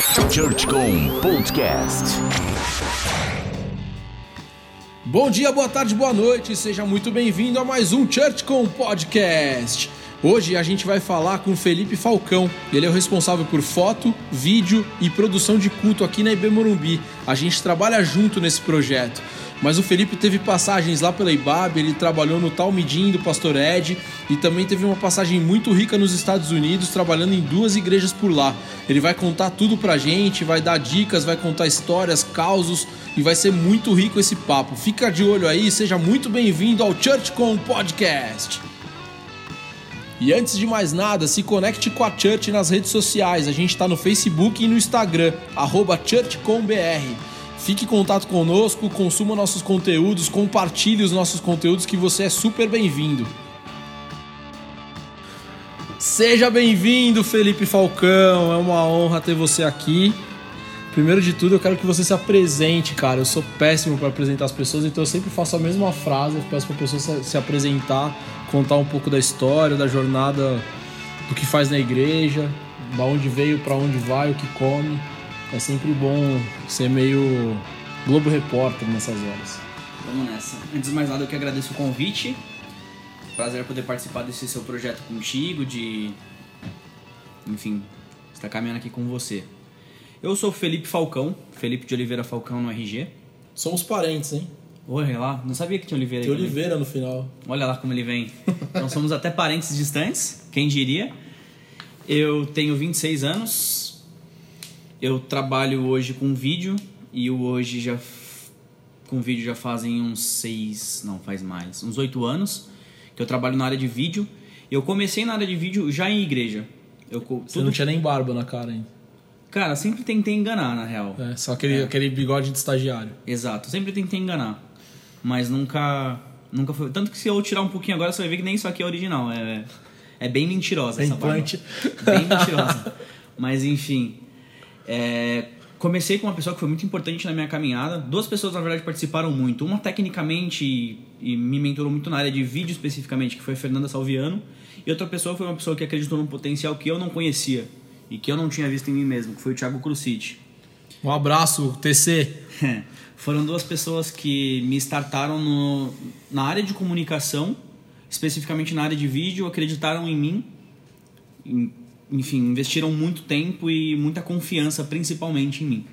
ChurchCom Podcast. Bom dia, boa tarde, boa noite, seja muito bem-vindo a mais um ChurchCom Podcast. Hoje a gente vai falar com Felipe Falcão. Ele é o responsável por foto, vídeo e produção de culto aqui na IB Morumbi. A gente trabalha junto nesse projeto. Mas o Felipe teve passagens lá pela IBAB, ele trabalhou no Talmidim do Pastor Ed e também teve uma passagem muito rica nos Estados Unidos, trabalhando em duas igrejas por lá. Ele vai contar tudo pra gente, vai dar dicas, vai contar histórias, causos e vai ser muito rico esse papo. Fica de olho aí, seja muito bem-vindo ao ChurchCom Podcast. E antes de mais nada, se conecte com a Church nas redes sociais. A gente está no Facebook e no Instagram, arroba ChurchComBR. Fique em contato conosco, consuma nossos conteúdos, compartilhe os nossos conteúdos que você é super bem-vindo. Seja bem-vindo, Felipe Falcão. É uma honra ter você aqui. Primeiro de tudo, eu quero que você se apresente, cara. Eu sou péssimo para apresentar as pessoas, então eu sempre faço a mesma frase. Eu peço para a pessoa se apresentar, contar um pouco da história, da jornada, do que faz na igreja, da onde veio, para onde vai, o que come. É sempre bom ser meio Globo Repórter nessas horas. Vamos nessa. Antes de mais nada, eu que agradeço o convite. Prazer poder participar desse seu projeto contigo, de. Enfim, estar caminhando aqui com você. Eu sou Felipe Falcão, Felipe de Oliveira Falcão no RG. Somos parentes, hein? Olha lá, não sabia que tinha Oliveira Tem. Oliveira no final. Olha lá como ele vem. Então somos até parentes distantes, quem diria. Eu tenho 26 anos. Eu trabalho hoje com vídeo e hoje já com vídeo já fazem uns seis, não, faz mais, uns oito anos que eu trabalho na área de vídeo. Eu comecei na área de vídeo já em igreja. Eu Você não tinha nem barba na cara ainda. Cara, sempre tentei enganar na real. É, só aquele, aquele bigode de estagiário. Exato, sempre tentei enganar. Mas nunca. Nunca foi. Tanto que se eu tirar um pouquinho agora, você vai ver que nem isso aqui é original. É, é bem mentirosa É essa barba. implante. Bem mentirosa. Mas enfim. É, comecei com uma pessoa que foi muito importante na minha caminhada. Duas pessoas, na verdade, participaram muito. Uma tecnicamente e, e me mentorou muito na área de vídeo especificamente, que foi a Fernanda Salviano. E outra pessoa foi uma pessoa que acreditou num potencial que eu não conhecia e que eu não tinha visto em mim mesmo, que foi o Thiago Crucite. Um abraço, TC. Foram duas pessoas que me startaram no, na área de comunicação, especificamente na área de vídeo, acreditaram em mim, em- enfim, investiram muito tempo e muita confiança, principalmente em mim.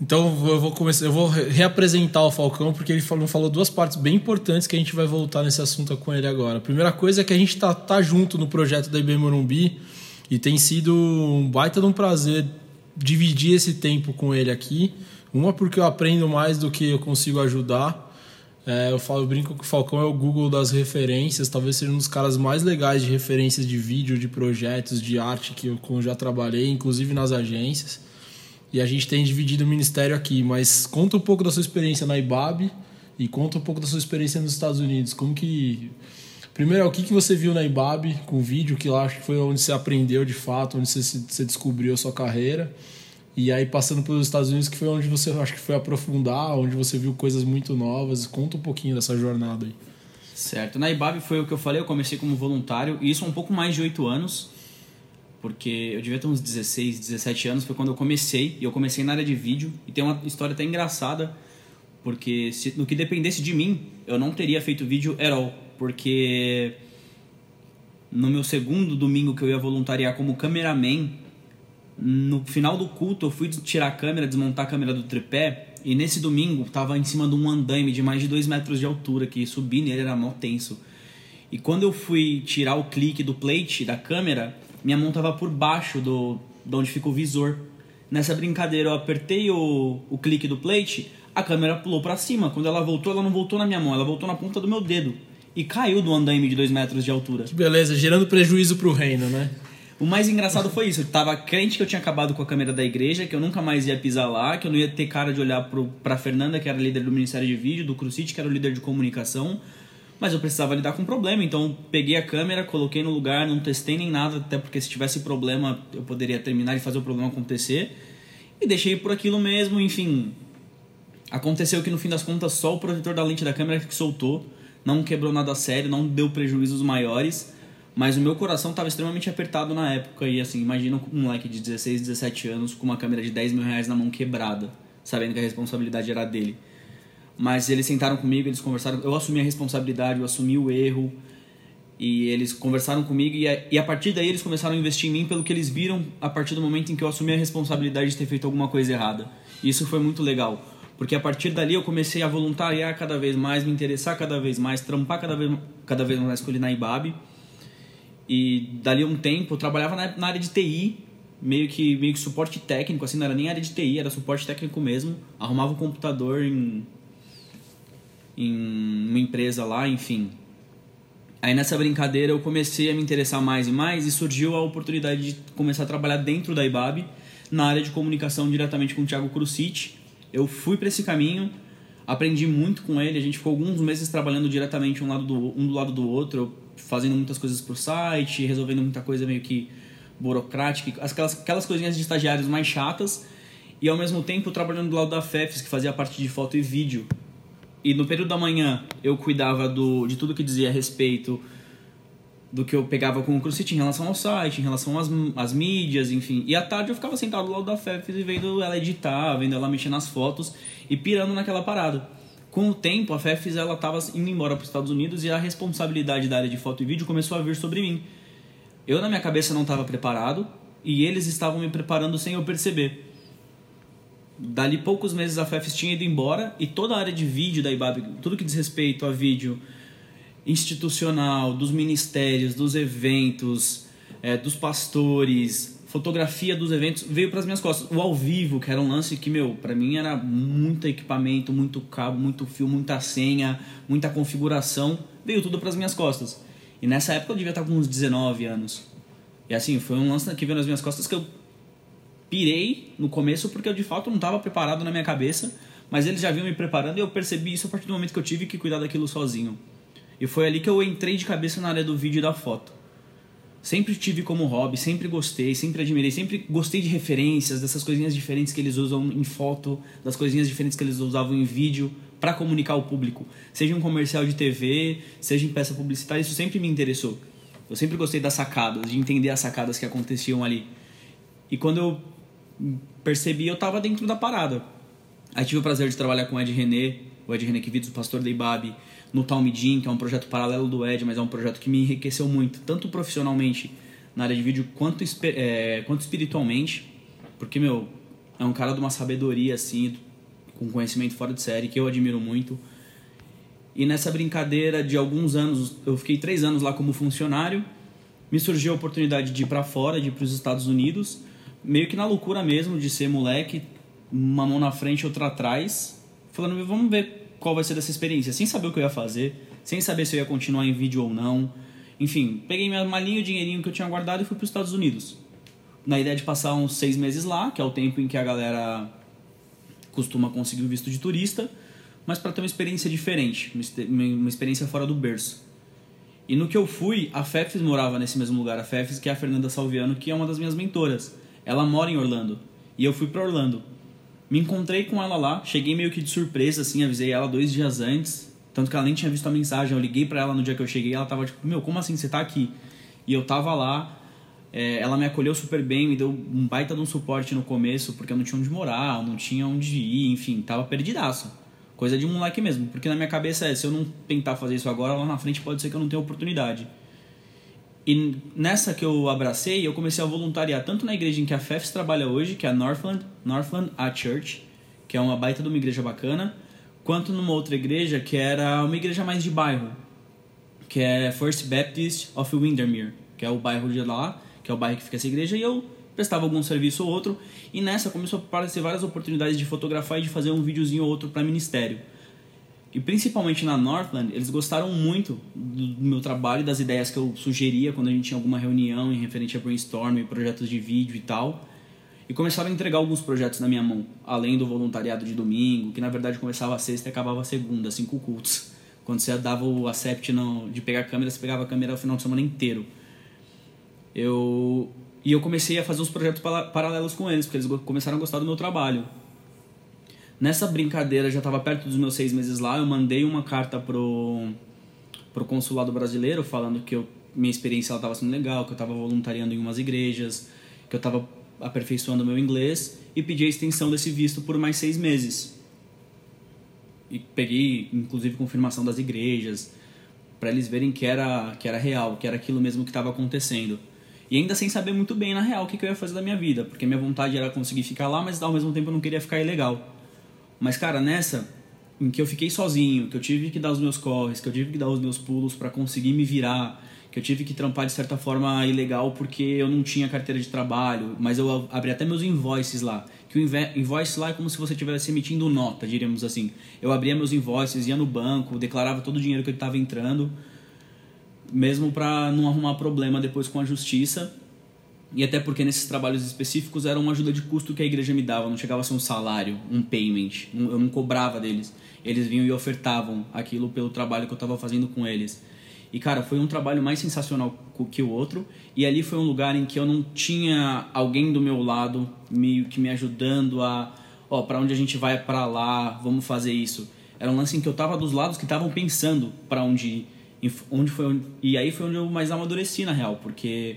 Então eu vou começar, eu vou re- reapresentar o Falcão porque ele falou, falou duas partes bem importantes que a gente vai voltar nesse assunto com ele agora. A primeira coisa é que a gente tá, tá junto no projeto da IB Morumbi e tem sido um baita de um prazer dividir esse tempo com ele aqui. Uma porque eu aprendo mais do que eu consigo ajudar. É, eu falo, eu brinco que o Falcão é o Google das referências, talvez seja um dos caras mais legais de referências de vídeo, de projetos, de arte que eu já trabalhei, inclusive nas agências. E a gente tem dividido o ministério aqui, mas conta um pouco da sua experiência na IBAB e conta um pouco da sua experiência nos Estados Unidos. Como que. Primeiro, o que, que você viu na IBAB com vídeo, que lá acho que foi onde você aprendeu de fato, onde você, se- você descobriu a sua carreira. E aí, passando pelos Estados Unidos, que foi onde você acho que foi aprofundar, onde você viu coisas muito novas. Conta um pouquinho dessa jornada aí. Certo. Na IBAB foi o que eu falei, eu comecei como voluntário, e isso há um pouco mais de oito anos, porque eu devia ter uns 16, 17 anos, foi quando eu comecei, e eu comecei na área de vídeo, e tem uma história até engraçada, porque se, no que dependesse de mim, eu não teria feito vídeo at all, porque no meu segundo domingo que eu ia voluntariar como cameraman, no final do culto eu fui tirar a câmera, desmontar a câmera do tripé, e nesse domingo tava em cima de um andaime de mais de 2 metros de altura, que subir nele era mó tenso. E quando eu fui tirar o clique do plate da câmera, minha mão tava por baixo do de onde fica o visor. Nessa brincadeira eu apertei o, o clique do plate, a câmera pulou pra cima. Quando ela voltou, ela não voltou na minha mão, ela voltou na ponta do meu dedo. E caiu do andaime de 2 metros de altura. Que beleza, gerando prejuízo pro reino, né? O mais engraçado foi isso. Eu tava crente que eu tinha acabado com a câmera da igreja, que eu nunca mais ia pisar lá, que eu não ia ter cara de olhar pro, pra Fernanda, que era líder do Ministério de Vídeo, do Crucite, que era o líder de comunicação. Mas eu precisava lidar com o problema, então peguei a câmera, coloquei no lugar, não testei nem nada, até porque se tivesse problema eu poderia terminar e fazer o problema acontecer. E deixei por aquilo mesmo, enfim. Aconteceu que no fim das contas só o protetor da lente da câmera que soltou, não quebrou nada sério, não deu prejuízos maiores, Mas o meu coração estava extremamente apertado na época. E assim, imagina um moleque de 16, 17 anos com uma câmera de 10 mil reais na mão quebrada, sabendo que a responsabilidade era dele. Mas eles sentaram comigo, eles conversaram. Eu assumi a responsabilidade, eu assumi o erro. E eles conversaram comigo. E a, e a partir daí eles começaram a investir em mim pelo que eles viram a partir do momento em que eu assumi a responsabilidade de ter feito alguma coisa errada. E isso foi muito legal. Porque a partir dali eu comecei a voluntariar cada vez mais, me interessar cada vez mais, trampar cada vez, cada vez mais com ele na IBAB. E dali um tempo eu trabalhava na, na área de TI, meio que, meio que suporte técnico, assim, não era nem área de TI, era suporte técnico mesmo. Arrumava um computador em, em uma empresa lá, enfim. Aí nessa brincadeira eu comecei a me interessar mais e mais e surgiu a oportunidade de começar a trabalhar dentro da IBAB, na área de comunicação diretamente com o Thiago Crucite. Eu fui para esse caminho, aprendi muito com ele, a gente ficou alguns meses trabalhando diretamente um, lado do, um do lado do outro, fazendo muitas coisas pro site, resolvendo muita coisa meio que burocrática, aquelas, aquelas coisinhas de estagiários mais chatas, e ao mesmo tempo trabalhando do lado da FEFS, que fazia parte de foto e vídeo. E no período da manhã eu cuidava do, de tudo que dizia a respeito do que eu pegava com o Crucity em relação ao site, em relação às, às mídias, enfim. E à tarde eu ficava sentado do lado da FEFS e vendo ela editar, vendo ela mexer nas fotos e pirando naquela parada. Com o tempo, a FEFS ela estava indo embora para os Estados Unidos e a responsabilidade da área de foto e vídeo começou a vir sobre mim. Eu, na minha cabeça, não estava preparado e eles estavam me preparando sem eu perceber. Dali poucos meses a FEFS tinha ido embora e toda a área de vídeo da IBAB, tudo que diz respeito a vídeo institucional, dos ministérios, dos eventos, é, dos pastores, fotografia dos eventos veio para as minhas costas. O ao vivo, que era um lance que, meu, para mim era muito equipamento, muito cabo, muito fio, muita senha, muita configuração, veio tudo para as minhas costas. E nessa época eu devia estar com uns 19 anos. E assim, foi um lance que veio nas minhas costas que eu pirei no começo porque eu de fato não estava preparado na minha cabeça, mas eles já vinham me preparando e eu percebi isso a partir do momento que eu tive que cuidar daquilo sozinho. E foi ali que eu entrei de cabeça na área do vídeo e da foto sempre tive como hobby, sempre gostei, sempre admirei, sempre gostei de referências, dessas coisinhas diferentes que eles usam em foto, das coisinhas diferentes que eles usavam em vídeo para comunicar ao público. Seja um comercial de TV, seja em peça publicitária, isso sempre me interessou. Eu sempre gostei das sacadas, de entender as sacadas que aconteciam ali. E quando eu percebi, eu estava dentro da parada. Aí tive o prazer de trabalhar com o Ed René, o Ed René Kivitz, o pastor da Ibabe, no Talmidim, que é um projeto paralelo do Ed, mas é um projeto que me enriqueceu muito, tanto profissionalmente na área de vídeo quanto, é, quanto espiritualmente, porque, meu, é um cara de uma sabedoria, assim, com conhecimento fora de série, que eu admiro muito. E nessa brincadeira de alguns anos, eu fiquei três anos lá como funcionário, me surgiu a oportunidade de ir para fora, de ir para os Estados Unidos, meio que na loucura mesmo de ser moleque, uma mão na frente, outra atrás, falando, vamos ver qual vai ser dessa experiência, sem saber o que eu ia fazer, sem saber se eu ia continuar em vídeo ou não. Enfim, peguei minha malinha, o dinheirinho que eu tinha guardado e fui para os Estados Unidos. Na ideia de passar uns seis meses lá, que é o tempo em que a galera costuma conseguir o visto de turista, mas para ter uma experiência diferente, uma experiência fora do berço. E no que eu fui, a Fefes morava nesse mesmo lugar, a Fefes, que é a Fernanda Salviano, que é uma das minhas mentoras. Ela mora em Orlando. E eu fui para Orlando. Me encontrei com ela lá, cheguei meio que de surpresa, assim, avisei ela dois dias antes. Tanto que ela nem tinha visto a mensagem. Eu liguei para ela no dia que eu cheguei ela tava tipo, meu, como assim você tá aqui? E eu tava lá, é, ela me acolheu super bem, me deu um baita de um suporte no começo, porque eu não tinha onde morar, não tinha onde ir, enfim, tava perdidaço. Coisa de um moleque mesmo, porque na minha cabeça é, se eu não tentar fazer isso agora, lá na frente pode ser que eu não tenha oportunidade. E nessa que eu abracei, eu comecei a voluntariar tanto na igreja em que a FEFS trabalha hoje, que é a Northland, Northland A Church, que é uma baita de uma igreja bacana, quanto numa outra igreja que era uma igreja mais de bairro, que é First Baptist of Windermere, que é o bairro de lá, que é o bairro que fica essa igreja, e eu prestava algum serviço ou outro, e nessa começou a aparecer várias oportunidades de fotografar e de fazer um videozinho ou outro para ministério. E principalmente na Northland, eles gostaram muito do meu trabalho e das ideias que eu sugeria quando a gente tinha alguma reunião em referente a brainstorm, projetos de vídeo e tal. E começaram a entregar alguns projetos na minha mão, além do voluntariado de domingo, que na verdade começava sexta e acabava segunda, cinco cultos. Quando você dava o accept de pegar a câmera, você pegava a câmera o final de semana inteiro. Eu e eu comecei a fazer os projetos paralelos com eles, porque eles começaram a gostar do meu trabalho. Nessa brincadeira, já estava perto dos meus seis meses lá, eu mandei uma carta pro, pro consulado brasileiro falando que eu minha experiência estava sendo legal, que eu estava voluntariando em umas igrejas, que eu estava aperfeiçoando meu inglês e pedi a extensão desse visto por mais seis meses. E peguei, inclusive, confirmação das igrejas para eles verem que era, que era real, que era aquilo mesmo que estava acontecendo. E ainda sem saber muito bem, na real, o que, que eu ia fazer da minha vida, porque minha vontade era conseguir ficar lá, mas ao mesmo tempo eu não queria ficar ilegal. Mas, cara, nessa, em que eu fiquei sozinho, que eu tive que dar os meus corres, que eu tive que dar os meus pulos para conseguir me virar, que eu tive que trampar de certa forma ilegal porque eu não tinha carteira de trabalho, mas eu abri até meus invoices lá. Que o invoice lá é como se você estivesse emitindo nota, diríamos assim. Eu abria meus invoices, ia no banco, declarava todo o dinheiro que estava entrando, mesmo para não arrumar problema depois com a justiça. E até porque nesses trabalhos específicos era uma ajuda de custo que a igreja me dava, não chegava a ser um salário, um payment, eu não cobrava deles. Eles vinham e ofertavam aquilo pelo trabalho que eu estava fazendo com eles. E cara, foi um trabalho mais sensacional que o outro. E ali foi um lugar em que eu não tinha alguém do meu lado meio que me ajudando a, ó, para onde a gente vai para lá, vamos fazer isso. Era um lance em que eu tava dos lados que estavam pensando para onde ir, onde foi onde, e aí foi onde eu mais amadureci na real, porque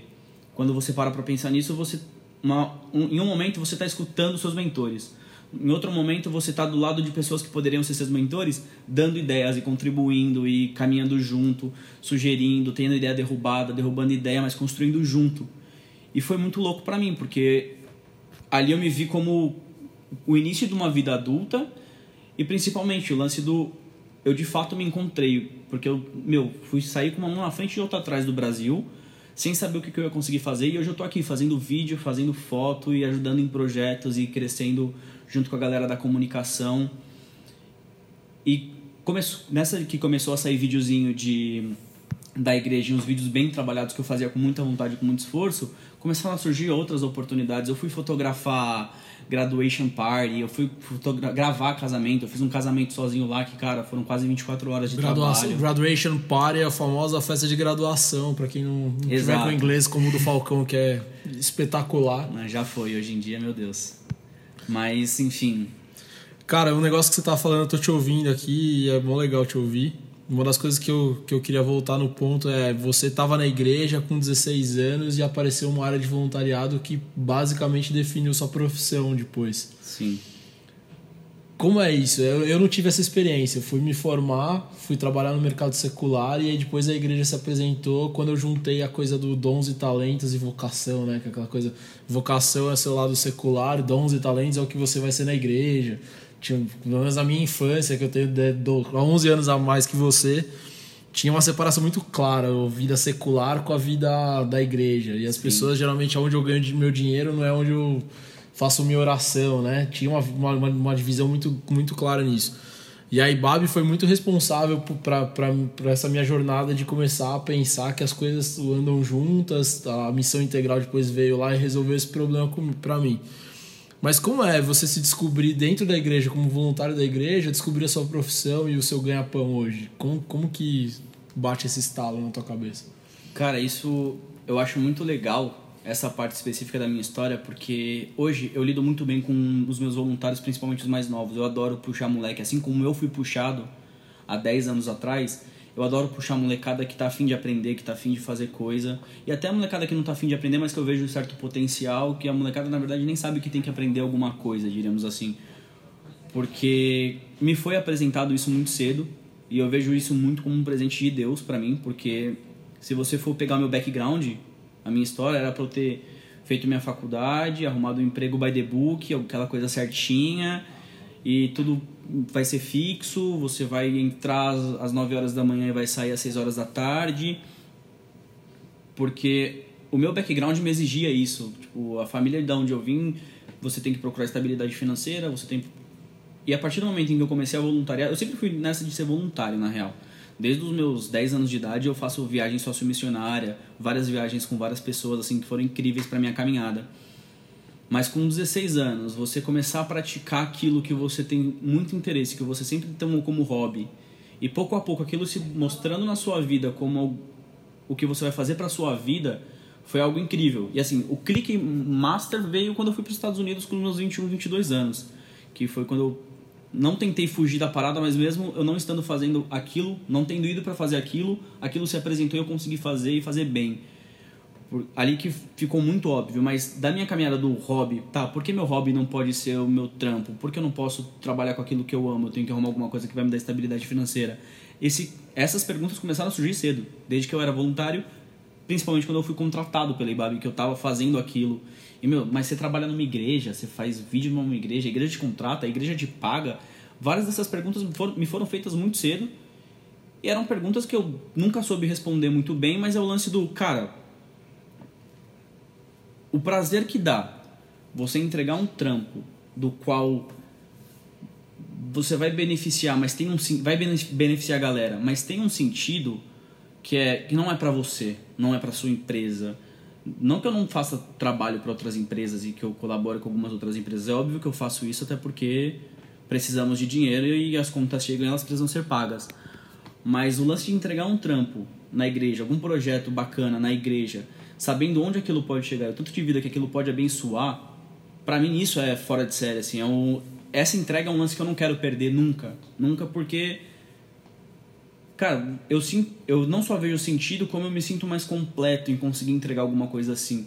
quando você para para pensar nisso, você uma, um, em um momento você está escutando seus mentores. Em outro momento, você está do lado de pessoas que poderiam ser seus mentores, dando ideias e contribuindo e caminhando junto, sugerindo, tendo ideia derrubada, derrubando ideia, mas construindo junto. E foi muito louco para mim, porque ali eu me vi como o início de uma vida adulta e principalmente o lance do eu de fato me encontrei, porque eu, meu, fui sair com uma mão na frente e outra atrás do Brasil, sem saber o que eu ia conseguir fazer, e hoje eu tô aqui fazendo vídeo, fazendo foto e ajudando em projetos e crescendo junto com a galera da comunicação. E começou, nessa que começou a sair videozinho de da igreja, uns vídeos bem trabalhados que eu fazia com muita vontade, com muito esforço, começaram a surgir outras oportunidades. Eu fui fotografar graduation party, eu fui gravar casamento, eu fiz um casamento sozinho lá que, cara, foram quase 24 horas de graduação, trabalho. Graduation party é a famosa festa de graduação, para quem não, não tiver com inglês como o do Falcão, que é espetacular. Já foi, hoje em dia, meu Deus. Mas, enfim. Cara, um negócio que você tá falando, eu tô te ouvindo aqui e é bom legal te ouvir. Uma das coisas que eu, que eu queria voltar no ponto é: você tava na igreja com 16 anos e apareceu uma área de voluntariado que basicamente definiu sua profissão depois. Sim. Como é isso? Eu, eu não tive essa experiência. Eu fui me formar, fui trabalhar no mercado secular e aí depois a igreja se apresentou quando eu juntei a coisa do dons e talentos e vocação, né? Que é aquela coisa, vocação é seu lado secular, dons e talentos é o que você vai ser na igreja. Tinha, pelo menos na minha infância, que eu tenho de, de, 11 anos a mais que você, tinha uma separação muito clara, a vida secular com a vida da igreja. E as Sim. pessoas, geralmente, onde eu ganho meu dinheiro não é onde eu faço minha oração, né? Tinha uma, uma, uma divisão muito, muito clara nisso. E a IBAB foi muito responsável para essa minha jornada de começar a pensar que as coisas andam juntas, a missão integral depois veio lá e resolveu esse problema para mim. Mas como é você se descobrir dentro da igreja, como voluntário da igreja, descobrir a sua profissão e o seu ganha-pão hoje? Como, como que bate esse estalo na tua cabeça? Cara, isso eu acho muito legal essa parte específica da minha história, porque hoje eu lido muito bem com os meus voluntários, principalmente os mais novos. Eu adoro puxar moleque, assim como eu fui puxado há 10 anos atrás. Eu adoro puxar molecada que tá afim de aprender, que tá afim de fazer coisa. E até molecada que não tá afim de aprender, mas que eu vejo um certo potencial, que a molecada na verdade nem sabe que tem que aprender alguma coisa, diríamos assim. Porque me foi apresentado isso muito cedo, e eu vejo isso muito como um presente de Deus para mim, porque se você for pegar meu background, a minha história era para eu ter feito minha faculdade, arrumado um emprego by the book, aquela coisa certinha, e tudo vai ser fixo, você vai entrar às 9 horas da manhã e vai sair às 6 horas da tarde. Porque o meu background me exigia isso. Tipo, a família de onde eu vim, você tem que procurar estabilidade financeira, você tem E a partir do momento em que eu comecei a voluntariar, eu sempre fui nessa de ser voluntário, na real. Desde os meus 10 anos de idade eu faço viagem sociomissionária, várias viagens com várias pessoas assim que foram incríveis para minha caminhada. Mas com 16 anos, você começar a praticar aquilo que você tem muito interesse, que você sempre tomou como hobby, e pouco a pouco aquilo se mostrando na sua vida como o que você vai fazer para sua vida, foi algo incrível. E assim, o clique master veio quando eu fui para os Estados Unidos com meus 21, 22 anos, que foi quando eu não tentei fugir da parada, mas mesmo eu não estando fazendo aquilo, não tendo ido para fazer aquilo, aquilo se apresentou e eu consegui fazer e fazer bem. Ali que ficou muito óbvio, mas da minha caminhada do hobby, tá, por que meu hobby não pode ser o meu trampo? Por que eu não posso trabalhar com aquilo que eu amo? Eu tenho que arrumar alguma coisa que vai me dar estabilidade financeira. Esse, essas perguntas começaram a surgir cedo, desde que eu era voluntário, principalmente quando eu fui contratado pela IBAB, que eu estava fazendo aquilo. E, meu, mas você trabalha numa igreja, você faz vídeo numa igreja, a igreja te contrata, a igreja te paga. Várias dessas perguntas foram, me foram feitas muito cedo. E eram perguntas que eu nunca soube responder muito bem, mas é o lance do, cara, o prazer que dá você entregar um trampo do qual você vai beneficiar, mas tem um vai beneficiar a galera, mas tem um sentido que é que não é para você, não é para sua empresa. Não que eu não faça trabalho para outras empresas e que eu colabore com algumas outras empresas, é óbvio que eu faço isso até porque precisamos de dinheiro e as contas chegam e elas precisam ser pagas. Mas o lance de entregar um trampo na igreja, algum projeto bacana na igreja, sabendo onde aquilo pode chegar, o tanto de vida que aquilo pode abençoar, para mim isso é fora de série, assim, é um, essa entrega é um lance que eu não quero perder nunca, nunca porque cara, eu eu não só vejo sentido, como eu me sinto mais completo em conseguir entregar alguma coisa assim.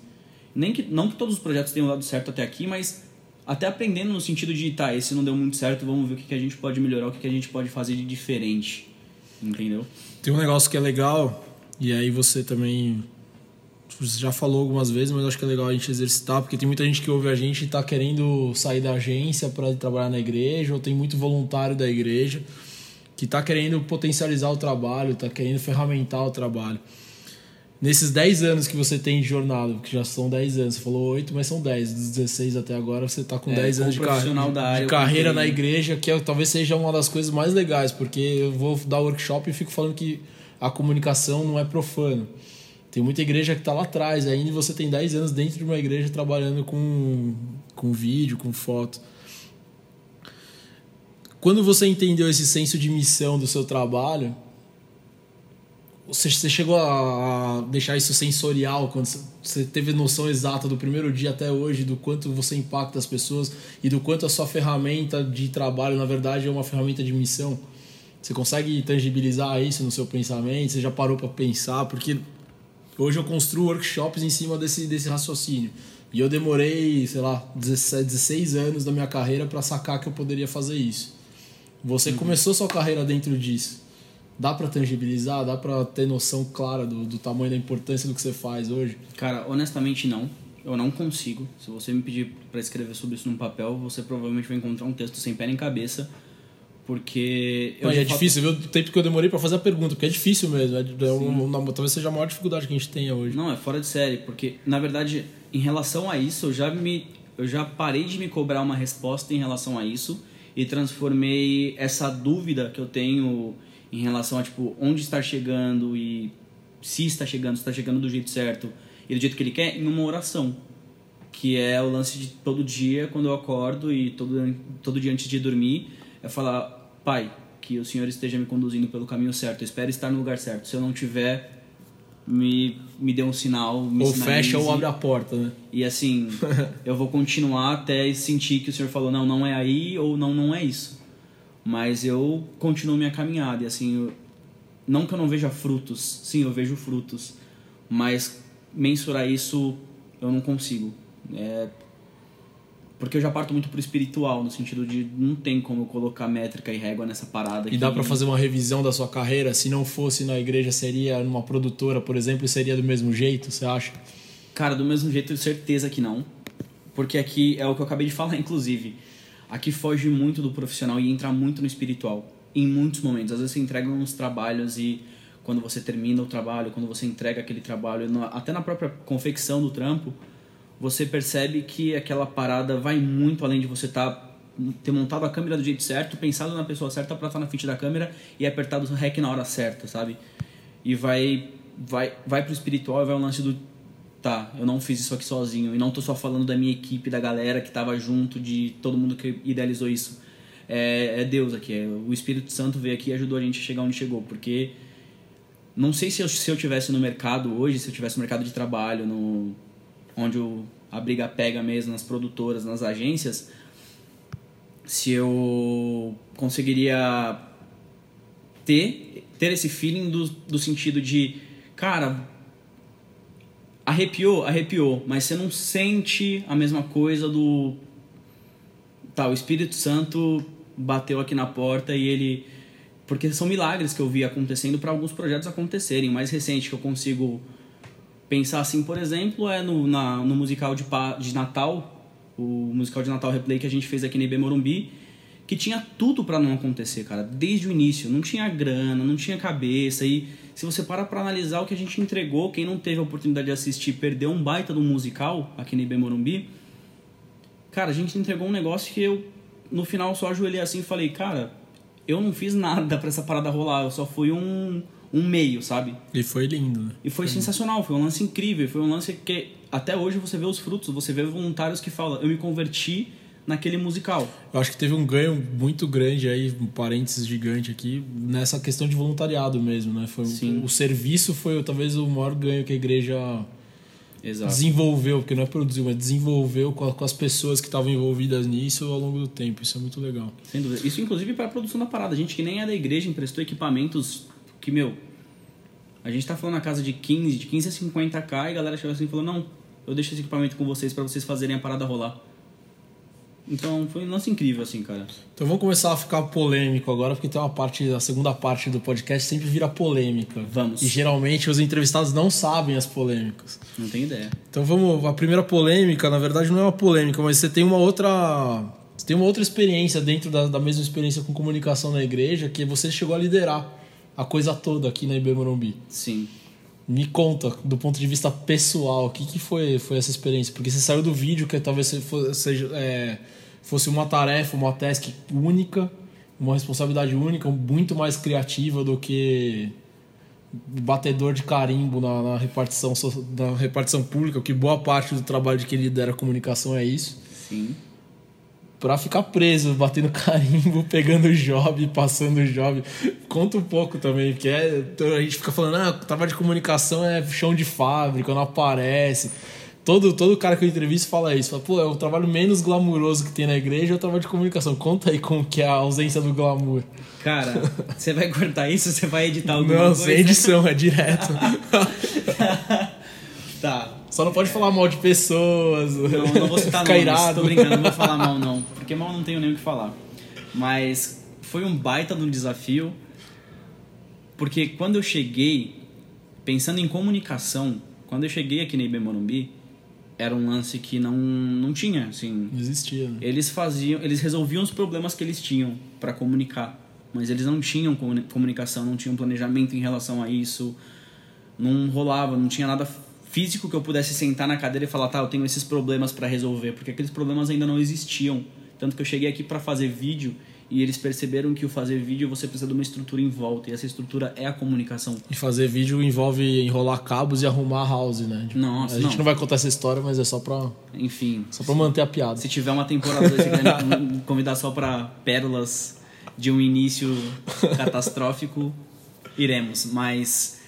Nem que não que todos os projetos tenham dado certo até aqui, mas até aprendendo no sentido de, tá, esse não deu muito certo, vamos ver o que, que a gente pode melhorar, o que, que a gente pode fazer de diferente. Entendeu? Tem um negócio que é legal, e aí você também você já falou algumas vezes, mas acho que é legal a gente exercitar, porque tem muita gente que ouve a gente e está querendo sair da agência para trabalhar na igreja, ou tem muito voluntário da igreja que está querendo potencializar o trabalho, está querendo ferramentar o trabalho. Nesses 10 anos que você tem de jornada, que já são 10 anos, você falou 8, mas são 10, dos 16 até agora você está com é, 10 anos de, car área, de carreira na igreja, que é, talvez seja uma das coisas mais legais, porque eu vou dar workshop e fico falando que a comunicação não é profana. Tem muita igreja que está lá atrás ainda você tem 10 anos dentro de uma igreja trabalhando com, com vídeo, com foto. Quando você entendeu esse senso de missão do seu trabalho, você, chegou a deixar isso sensorial quando você teve noção exata do primeiro dia até hoje do quanto você impacta as pessoas e do quanto a sua ferramenta de trabalho na verdade é uma ferramenta de missão? Você consegue tangibilizar isso no seu pensamento? Você já parou para pensar? Porque Hoje eu construo workshops em cima desse, desse raciocínio. E eu demorei, sei lá, 17, 16 anos da minha carreira para sacar que eu poderia fazer isso. Você uhum. começou sua carreira dentro disso. Dá para tangibilizar? Dá para ter noção clara do, do tamanho da importância do que você faz hoje? Cara, honestamente não. Eu não consigo. Se você me pedir para escrever sobre isso num papel, você provavelmente vai encontrar um texto sem pé nem cabeça porque. Eu é difícil, viu? O tempo que eu demorei para fazer a pergunta, porque é difícil mesmo. É, é uma, talvez seja a maior dificuldade que a gente tenha hoje. Não, é fora de série, porque, na verdade, em relação a isso, eu já, me, eu já parei de me cobrar uma resposta em relação a isso e transformei essa dúvida que eu tenho em relação a, tipo, onde está chegando e se está chegando, se está chegando do jeito certo e do jeito que ele quer, em uma oração. Que é o lance de todo dia, quando eu acordo e todo, todo dia antes de dormir é falar, pai, que o Senhor esteja me conduzindo pelo caminho certo. Eu espero estar no lugar certo. Se eu não tiver, me, me dê um sinal. Me ou fecha ou abre a porta, né? E assim, eu vou continuar até sentir que o Senhor falou, não, não é aí ou não, não é isso. Mas eu continuo minha caminhada. E assim, eu, não que eu não veja frutos. Sim, eu vejo frutos. Mas mensurar isso eu não consigo. É, porque eu já parto muito pro espiritual, no sentido de não tem como eu colocar métrica e régua nessa parada. E dá para fazer uma revisão da sua carreira? Se não fosse na igreja, seria numa produtora, por exemplo, seria do mesmo jeito, você acha? Cara, do mesmo jeito, certeza que não. Porque aqui é o que eu acabei de falar, inclusive. Aqui foge muito do profissional e entra muito no espiritual. Em muitos momentos. Às vezes você entrega uns trabalhos e quando você termina o trabalho, quando você entrega aquele trabalho, até na própria confecção do trampo, você percebe que aquela parada vai muito além de você tá, ter montado a câmera do jeito certo, pensado na pessoa certa para estar na frente da câmera e apertado o REC na hora certa, sabe? E vai vai vai pro espiritual vai o lance do tá, eu não fiz isso aqui sozinho e não tô só falando da minha equipe, da galera que tava junto, de todo mundo que idealizou isso. É, é Deus aqui, é, o Espírito Santo veio aqui e ajudou a gente a chegar onde chegou, porque não sei se eu, se eu tivesse no mercado hoje, se eu tivesse no mercado de trabalho, no onde o, a briga pega mesmo nas produtoras, nas agências, se eu conseguiria ter, ter esse feeling do, do sentido de, cara, arrepiou, arrepiou, mas você não sente a mesma coisa do. Tá, o Espírito Santo bateu aqui na porta e ele. Porque são milagres que eu vi acontecendo para alguns projetos acontecerem. O mais recente que eu consigo pensar assim, por exemplo, é no, na, no musical de, de Natal, o musical de Natal Replay que a gente fez aqui no IB Morumbi, que tinha tudo para não acontecer, cara, desde o início. Não tinha grana, não tinha cabeça. E se você para pra analisar o que a gente entregou, quem não teve a oportunidade de assistir perdeu um baita do musical aqui no IB Morumbi. Cara, a gente entregou um negócio que eu, no final, só ajoelhei assim e falei, cara, eu não fiz nada para essa parada rolar, eu só fui um um meio, sabe? E foi lindo, né? E foi sensacional, foi um lance incrível, foi um lance que até hoje você vê os frutos, você vê voluntários que falam, eu me converti naquele musical. Eu acho que teve um ganho muito grande aí, um parênteses gigante aqui, nessa questão de voluntariado mesmo, né? Foi Sim. o serviço foi talvez o maior ganho que a igreja Exato. desenvolveu, porque não é produziu, mas desenvolveu com, com as pessoas que estavam envolvidas nisso ao longo do tempo. Isso é muito legal. Sem dúvida. Isso inclusive para a produção da parada. A gente que nem é da igreja emprestou equipamentos que, meu, a gente tá falando na casa de 15, de 15 a 50k e a galera chegou assim e falou: Não, eu deixo esse equipamento com vocês para vocês fazerem a parada rolar. Então foi um lance incrível, assim, cara. Então vamos começar a ficar polêmico agora, porque tem uma parte, a segunda parte do podcast sempre vira polêmica. Vamos. E geralmente os entrevistados não sabem as polêmicas. Não tem ideia. Então vamos. A primeira polêmica, na verdade, não é uma polêmica, mas você tem uma outra. Você tem uma outra experiência dentro da, da mesma experiência com comunicação na igreja, que você chegou a liderar a coisa toda aqui na IB Morumbi. Sim. Me conta, do ponto de vista pessoal, o que, que foi, foi essa experiência? Porque você saiu do vídeo, que talvez seja, é, fosse uma tarefa, uma task única, uma responsabilidade única, muito mais criativa do que batedor de carimbo na, na repartição, na repartição pública, que boa parte do trabalho de quem lidera a comunicação é isso. Sim pra ficar preso, batendo carimbo, pegando job, passando job. Conta um pouco também, porque é, a gente fica falando, ah, trabalho de comunicação é chão de fábrica, não aparece. Todo, todo cara que eu entrevisto fala isso. Fala, pô, é o trabalho menos glamuroso que tem na igreja é o trabalho de comunicação. Conta aí como que é a ausência do glamour. Cara, você vai cortar isso? Você vai editar alguma não, coisa? Não, sem edição, é direto. tá. Só não pode falar mal de pessoas. Não, não vou citar nomes. Tô brincando, não vou falar mal não. Porque mal não tenho nem o que falar. Mas foi um baita de um desafio. Porque quando eu cheguei, pensando em comunicação, quando eu cheguei aqui na IB Morumbi, era um lance que não, não tinha, assim... Não existia. Né? Eles faziam, eles resolviam os problemas que eles tinham para comunicar. Mas eles não tinham comunicação, não tinham planejamento em relação a isso. Não rolava, não tinha nada físico que eu pudesse sentar na cadeira e falar, tá, eu tenho esses problemas para resolver, porque aqueles problemas ainda não existiam. Tanto que eu cheguei aqui para fazer vídeo e eles perceberam que o fazer vídeo você precisa de uma estrutura em volta e essa estrutura é a comunicação. E fazer vídeo envolve enrolar cabos e arrumar a house, né? Tipo, Nossa, a gente não. não vai contar essa história, mas é só pra. Enfim. Só pra manter a piada. Se tiver uma temporada você convidar só pra pérolas de um início catastrófico, iremos. Mas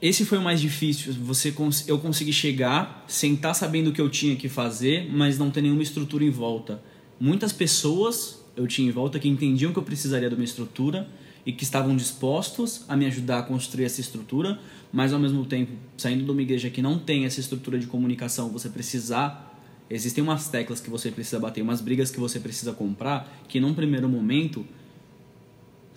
esse foi o mais difícil. Você eu consegui chegar, sentar sabendo o que eu tinha que fazer, mas não ter nenhuma estrutura em volta. Muitas pessoas eu tinha em volta que entendiam que eu precisaria de uma estrutura e que estavam dispostos a me ajudar a construir essa estrutura, mas ao mesmo tempo, saindo de uma igreja que não tem essa estrutura de comunicação, você precisar existem umas teclas que você precisa bater, umas brigas que você precisa comprar, que num primeiro momento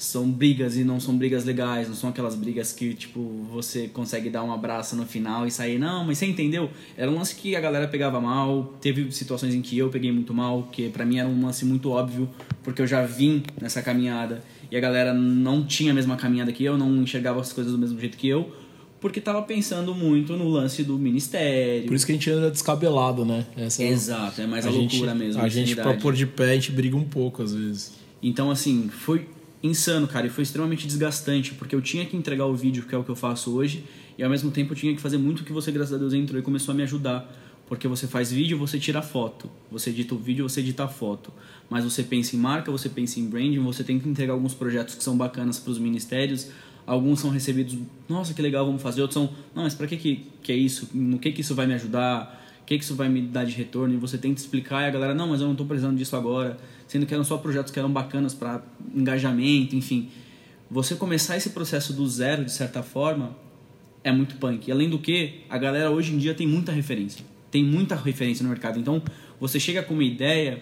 são brigas e não são brigas legais, não são aquelas brigas que, tipo, você consegue dar um abraço no final e sair, não, mas você entendeu? Era um lance que a galera pegava mal, teve situações em que eu peguei muito mal, que para mim era um lance muito óbvio, porque eu já vim nessa caminhada e a galera não tinha a mesma caminhada que eu, não enxergava as coisas do mesmo jeito que eu, porque tava pensando muito no lance do ministério. Por isso que a gente anda descabelado, né? Essa Exato, é mais a, a loucura gente, mesmo. A gente, pra pôr de pé, a gente briga um pouco às vezes. Então, assim, foi insano, cara, e foi extremamente desgastante, porque eu tinha que entregar o vídeo, que é o que eu faço hoje, e ao mesmo tempo eu tinha que fazer muito que você, graças a Deus, entrou e começou a me ajudar. Porque você faz vídeo, você tira foto. Você edita o vídeo, você edita a foto. Mas você pensa em marca, você pensa em branding, você tem que entregar alguns projetos que são bacanas para os ministérios. Alguns são recebidos, nossa, que legal, vamos fazer. Outros são, não, mas para que, que que é isso? No que que isso vai me ajudar? que, que isso vai me dar de retorno, e você tenta explicar, e a galera, não, mas eu não estou precisando disso agora, sendo que eram só projetos que eram bacanas para engajamento, enfim. Você começar esse processo do zero, de certa forma, é muito punk. E além do que, a galera hoje em dia tem muita referência. Tem muita referência no mercado. Então, você chega com uma ideia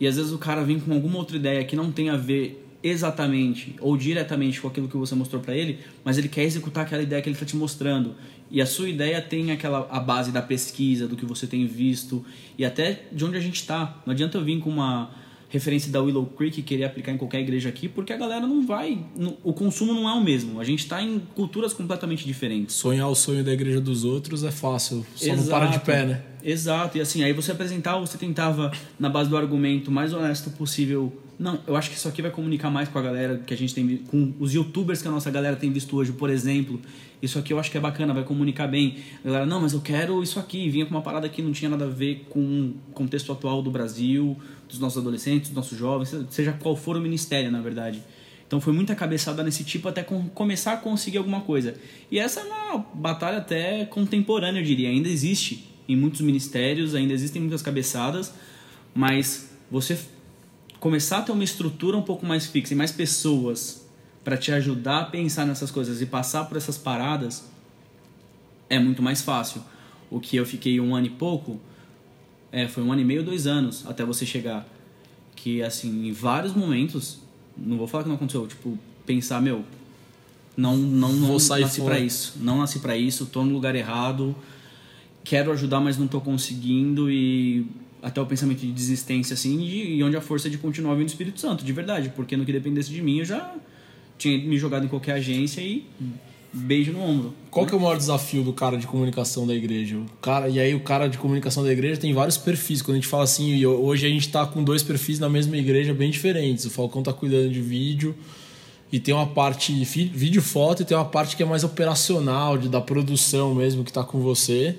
e às vezes o cara vem com alguma outra ideia que não tem a ver exatamente ou diretamente com aquilo que você mostrou para ele, mas ele quer executar aquela ideia que ele está te mostrando. E a sua ideia tem aquela a base da pesquisa, do que você tem visto e até de onde a gente está. Não adianta eu vir com uma referência da Willow Creek e querer aplicar em qualquer igreja aqui, porque a galera não vai. o consumo não é o mesmo. A gente está em culturas completamente diferentes. Sonhar o sonho da igreja dos outros é fácil, só Exato. não para de pé, né? Exato, e assim, aí você apresentava, você tentava, na base do argumento mais honesto possível. Não, eu acho que isso aqui vai comunicar mais com a galera que a gente tem, com os youtubers que a nossa galera tem visto hoje, por exemplo. Isso aqui eu acho que é bacana, vai comunicar bem. A galera, não, mas eu quero isso aqui. Vinha com uma parada que não tinha nada a ver com o contexto atual do Brasil, dos nossos adolescentes, dos nossos jovens, seja qual for o ministério, na verdade. Então foi muita cabeçada nesse tipo até começar a conseguir alguma coisa. E essa é uma batalha até contemporânea, eu diria. Ainda existe em muitos ministérios, ainda existem muitas cabeçadas, mas você começar a ter uma estrutura um pouco mais fixa e mais pessoas para te ajudar a pensar nessas coisas e passar por essas paradas é muito mais fácil. O que eu fiquei um ano e pouco, é, foi um ano e meio, dois anos até você chegar. Que, assim, em vários momentos, não vou falar que não aconteceu, tipo, pensar, meu, não, não, não nasci para isso. Não nasci para isso, tô no lugar errado, quero ajudar, mas não tô conseguindo e até o pensamento de desistência, assim, e onde a força de continuar vindo do Espírito Santo, de verdade, porque no que dependesse de mim eu já tinha me jogado em qualquer agência e beijo no ombro. Qual que é o maior desafio do cara de comunicação da igreja? O cara, e aí o cara de comunicação da igreja tem vários perfis. Quando a gente fala assim, hoje a gente está com dois perfis na mesma igreja bem diferentes. O Falcão está cuidando de vídeo e tem uma parte vídeo foto e tem uma parte que é mais operacional, de, da produção mesmo que está com você.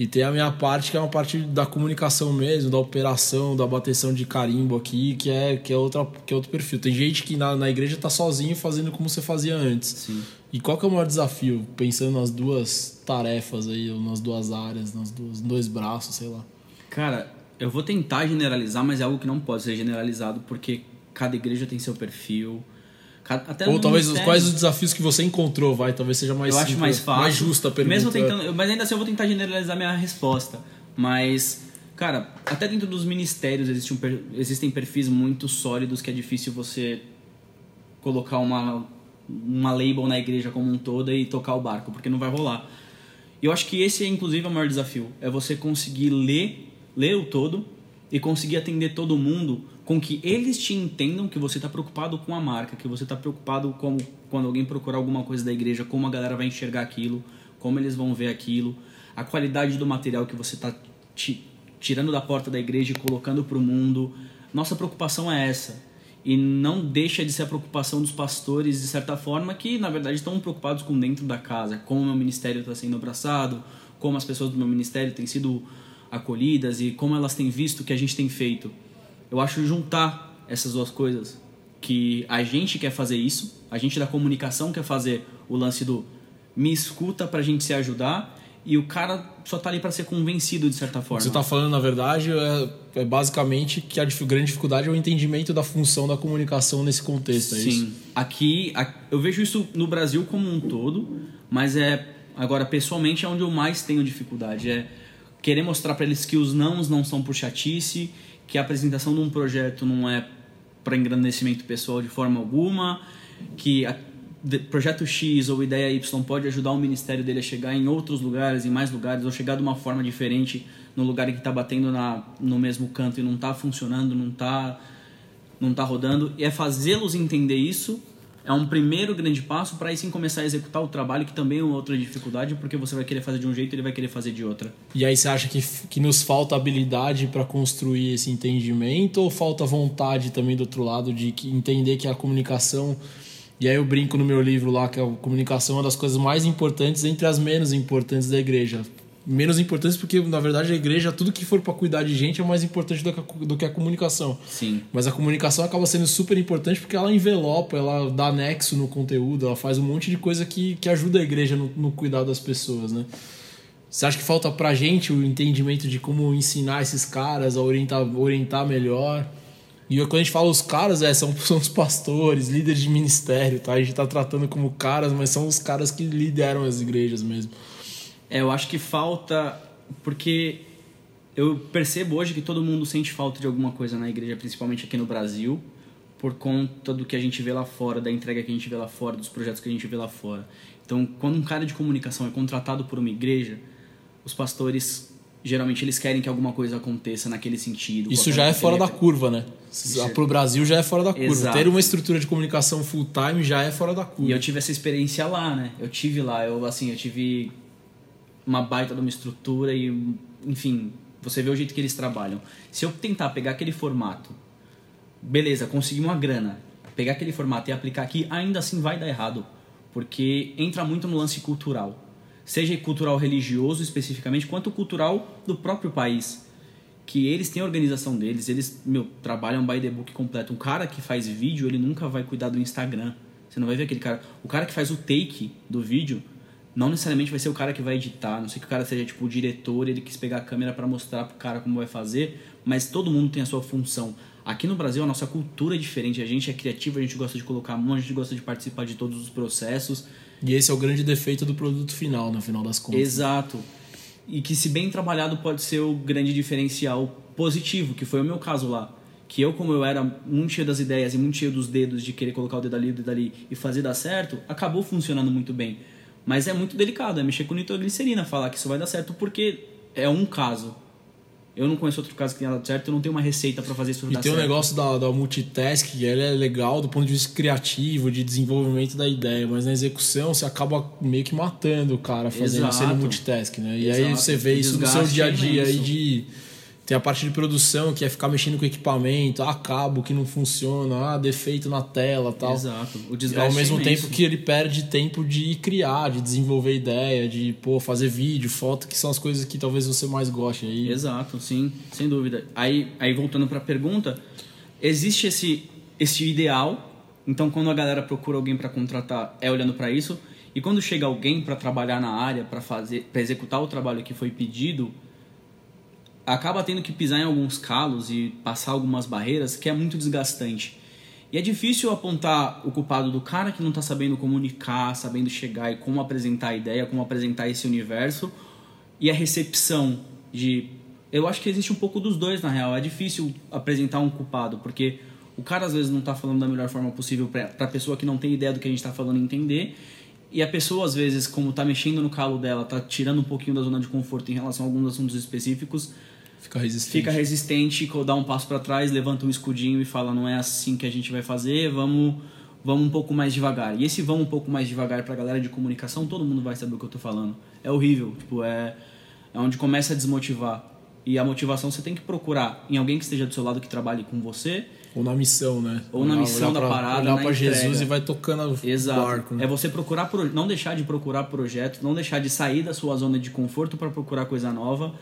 E tem a minha parte que é uma parte da comunicação mesmo, da operação, da bateção de carimbo aqui, que é, que é, outra, que é outro perfil. Tem gente que na, na igreja tá sozinho fazendo como você fazia antes. Sim. E qual que é o maior desafio, pensando nas duas tarefas aí, ou nas duas áreas, nas duas, dois braços, sei lá? Cara, eu vou tentar generalizar, mas é algo que não pode ser generalizado, porque cada igreja tem seu perfil, até Ou talvez quais os desafios que você encontrou, vai, talvez seja mais Eu acho mais fácil. Mais justa a pergunta. Mesmo tentando, mas ainda assim eu vou tentar generalizar minha resposta. Mas, cara, até dentro dos ministérios existe um, existem perfis muito sólidos que é difícil você colocar uma, uma label na igreja como um todo e tocar o barco, porque não vai rolar. E eu acho que esse é inclusive o maior desafio, é você conseguir ler, ler o todo e conseguir atender todo mundo com que eles te entendam que você está preocupado com a marca, que você está preocupado com quando alguém procurar alguma coisa da igreja, como a galera vai enxergar aquilo, como eles vão ver aquilo, a qualidade do material que você está tirando da porta da igreja e colocando para o mundo. Nossa preocupação é essa. E não deixa de ser a preocupação dos pastores, de certa forma, que na verdade estão preocupados com dentro da casa, como o meu ministério está sendo abraçado, como as pessoas do meu ministério têm sido acolhidas e como elas têm visto o que a gente tem feito eu acho juntar essas duas coisas, que a gente quer fazer isso, a gente da comunicação quer fazer o lance do me escuta pra gente se ajudar e o cara só tá ali para ser convencido de certa forma. Você tá falando, na verdade, é, é basicamente que a grande dificuldade é o entendimento da função da comunicação nesse contexto, é Sim. isso? Aqui, eu vejo isso no Brasil como um todo, mas é agora pessoalmente é onde eu mais tenho dificuldade, é querer mostrar para eles que os nãos não são por chatice que a apresentação de um projeto não é para engrandecimento pessoal de forma alguma, que a, de, projeto X ou ideia Y pode ajudar o ministério dele a chegar em outros lugares, em mais lugares, ou chegar de uma forma diferente no lugar em que está batendo na, no mesmo canto e não está funcionando, não está não tá rodando, e é fazê-los entender isso é um primeiro grande passo para aí sim começar a executar o trabalho, que também é uma outra dificuldade, porque você vai querer fazer de um jeito e ele vai querer fazer de outra. E aí você acha que, que nos falta habilidade para construir esse entendimento ou falta vontade também do outro lado de que, entender que a comunicação. E aí eu brinco no meu livro lá que a comunicação é uma das coisas mais importantes entre as menos importantes da igreja menos importantes porque na verdade a igreja tudo que for para cuidar de gente é mais importante do que, a, do que a comunicação sim mas a comunicação acaba sendo super importante porque ela envelopa ela dá nexo no conteúdo ela faz um monte de coisa que, que ajuda a igreja no, no cuidado das pessoas né Você acha que falta pra gente o entendimento de como ensinar esses caras a orientar, orientar melhor? E quando a gente fala os caras, é, são, são os pastores, líderes de ministério, tá? A gente tá tratando como caras, mas são os caras que lideram as igrejas mesmo. É, eu acho que falta. Porque eu percebo hoje que todo mundo sente falta de alguma coisa na igreja, principalmente aqui no Brasil, por conta do que a gente vê lá fora, da entrega que a gente vê lá fora, dos projetos que a gente vê lá fora. Então, quando um cara de comunicação é contratado por uma igreja, os pastores geralmente eles querem que alguma coisa aconteça naquele sentido. Isso já é fora da curva, né? Para o Brasil já é fora da curva. Exato. Ter uma estrutura de comunicação full time já é fora da curva. E eu tive essa experiência lá, né? Eu tive lá, eu assim, eu tive uma baita de uma estrutura e, enfim, você vê o jeito que eles trabalham. Se eu tentar pegar aquele formato, beleza, conseguir uma grana, pegar aquele formato e aplicar aqui, ainda assim vai dar errado, porque entra muito no lance cultural seja cultural religioso especificamente, quanto cultural do próprio país. Que eles têm a organização deles, eles meu, trabalham by the book completo. Um cara que faz vídeo, ele nunca vai cuidar do Instagram. Você não vai ver aquele cara. O cara que faz o take do vídeo, não necessariamente vai ser o cara que vai editar. Não sei que o cara seja tipo o diretor, ele quis pegar a câmera para mostrar pro cara como vai fazer, mas todo mundo tem a sua função. Aqui no Brasil a nossa cultura é diferente, a gente é criativo, a gente gosta de colocar a mão, a gente gosta de participar de todos os processos. E esse é o grande defeito do produto final, no final das contas. Exato. E que, se bem trabalhado, pode ser o grande diferencial positivo, que foi o meu caso lá. Que eu, como eu era muito cheio das ideias e muito cheio dos dedos de querer colocar o dedo ali, o dedo ali e fazer dar certo, acabou funcionando muito bem. Mas é muito delicado, é mexer com nitroglicerina, falar que isso vai dar certo, porque é um caso. Eu não conheço outro caso que tenha dado certo, eu não tenho uma receita para fazer isso e tem certo. o negócio da, da multitask, que ela é legal do ponto de vista criativo, de desenvolvimento da ideia, mas na execução você acaba meio que matando o cara fazendo Exato. sendo multitask, né? E Exato. aí você vê isso no seu dia a dia aí de tem a parte de produção, que é ficar mexendo com equipamento, ah, cabo que não funciona, ah, defeito na tela tal. Exato. O desgaste Ao mesmo é tempo que ele perde tempo de criar, de desenvolver ideia, de pô, fazer vídeo, foto, que são as coisas que talvez você mais goste. Aí... Exato, sim, sem dúvida. Aí, aí voltando para a pergunta, existe esse, esse ideal, então quando a galera procura alguém para contratar, é olhando para isso, e quando chega alguém para trabalhar na área, para fazer, para executar o trabalho que foi pedido, acaba tendo que pisar em alguns calos e passar algumas barreiras que é muito desgastante. E é difícil apontar o culpado do cara que não está sabendo comunicar, sabendo chegar e como apresentar a ideia, como apresentar esse universo, e a recepção de. Eu acho que existe um pouco dos dois, na real. É difícil apresentar um culpado, porque o cara às vezes não está falando da melhor forma possível para a pessoa que não tem ideia do que a gente está falando entender. E a pessoa, às vezes, como está mexendo no calo dela, está tirando um pouquinho da zona de conforto em relação a alguns assuntos específicos, Fica resistente. Fica resistente, dá um passo para trás, levanta um escudinho e fala: não é assim que a gente vai fazer, vamos, vamos um pouco mais devagar. E esse vamos um pouco mais devagar para a galera de comunicação, todo mundo vai saber o que eu tô falando. É horrível, tipo, é, é onde começa a desmotivar. E a motivação você tem que procurar em alguém que esteja do seu lado que trabalhe com você. Ou na missão, né? Ou na missão da pra, parada. Olhar para Jesus e vai tocando Exato. o barco. Né? É você procurar, não deixar de procurar projetos, não deixar de sair da sua zona de conforto para procurar coisa nova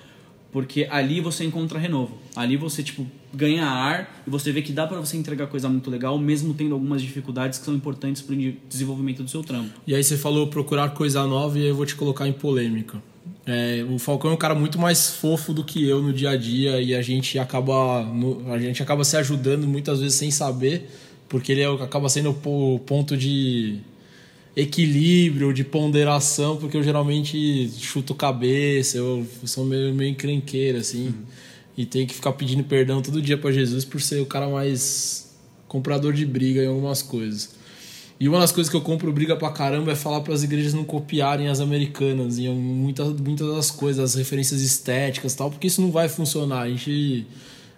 porque ali você encontra renovo. Ali você, tipo, ganha ar e você vê que dá para você entregar coisa muito legal, mesmo tendo algumas dificuldades que são importantes para o desenvolvimento do seu trampo. E aí você falou procurar coisa nova e eu vou te colocar em polêmica. É, o Falcão é um cara muito mais fofo do que eu no dia a dia e a gente acaba, a gente acaba se ajudando muitas vezes sem saber, porque ele é, acaba sendo o ponto de equilíbrio, de ponderação, porque eu geralmente chuto cabeça, eu sou meio, meio encrenqueiro, assim. Uhum. E tenho que ficar pedindo perdão todo dia para Jesus por ser o cara mais comprador de briga em algumas coisas. E uma das coisas que eu compro briga pra caramba é falar para as igrejas não copiarem as americanas em muitas, muitas das coisas, as referências estéticas tal, porque isso não vai funcionar. A gente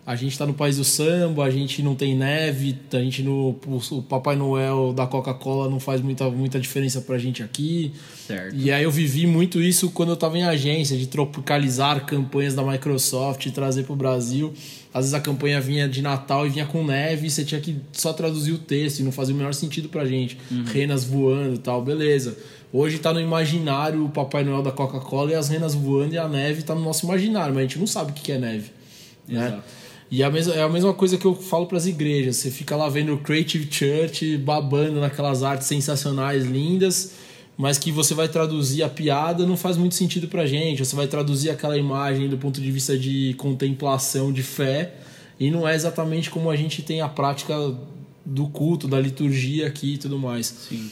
a gente está no país do samba, a gente não tem neve, a gente no o Papai Noel da Coca-Cola não faz muita, muita diferença pra gente aqui. Certo. E aí eu vivi muito isso quando eu estava em agência, de tropicalizar campanhas da Microsoft e trazer pro Brasil. Às vezes a campanha vinha de Natal e vinha com neve e você tinha que só traduzir o texto e não fazia o menor sentido pra gente. Uhum. Renas voando e tal, beleza. Hoje está no imaginário o Papai Noel da Coca-Cola e as renas voando e a neve está no nosso imaginário, mas a gente não sabe o que é neve. Né? Exato. E é a mesma, é a mesma coisa que eu falo para as igrejas. Você fica lá vendo o Creative Church babando naquelas artes sensacionais, lindas, mas que você vai traduzir a piada não faz muito sentido pra gente. Você vai traduzir aquela imagem do ponto de vista de contemplação, de fé, e não é exatamente como a gente tem a prática do culto, da liturgia aqui e tudo mais. Sim.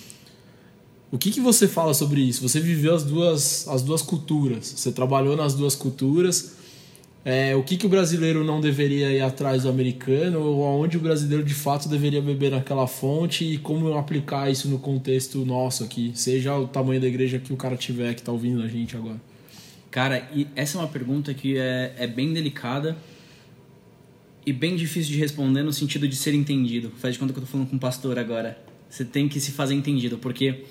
O que, que você fala sobre isso? Você viveu as duas, as duas culturas, você trabalhou nas duas culturas. É, o que, que o brasileiro não deveria ir atrás do americano, ou aonde o brasileiro de fato deveria beber naquela fonte e como aplicar isso no contexto nosso aqui, seja o tamanho da igreja que o cara tiver que está ouvindo a gente agora. Cara, e essa é uma pergunta que é, é bem delicada e bem difícil de responder no sentido de ser entendido. Faz de conta que eu tô falando com um pastor agora. Você tem que se fazer entendido, porque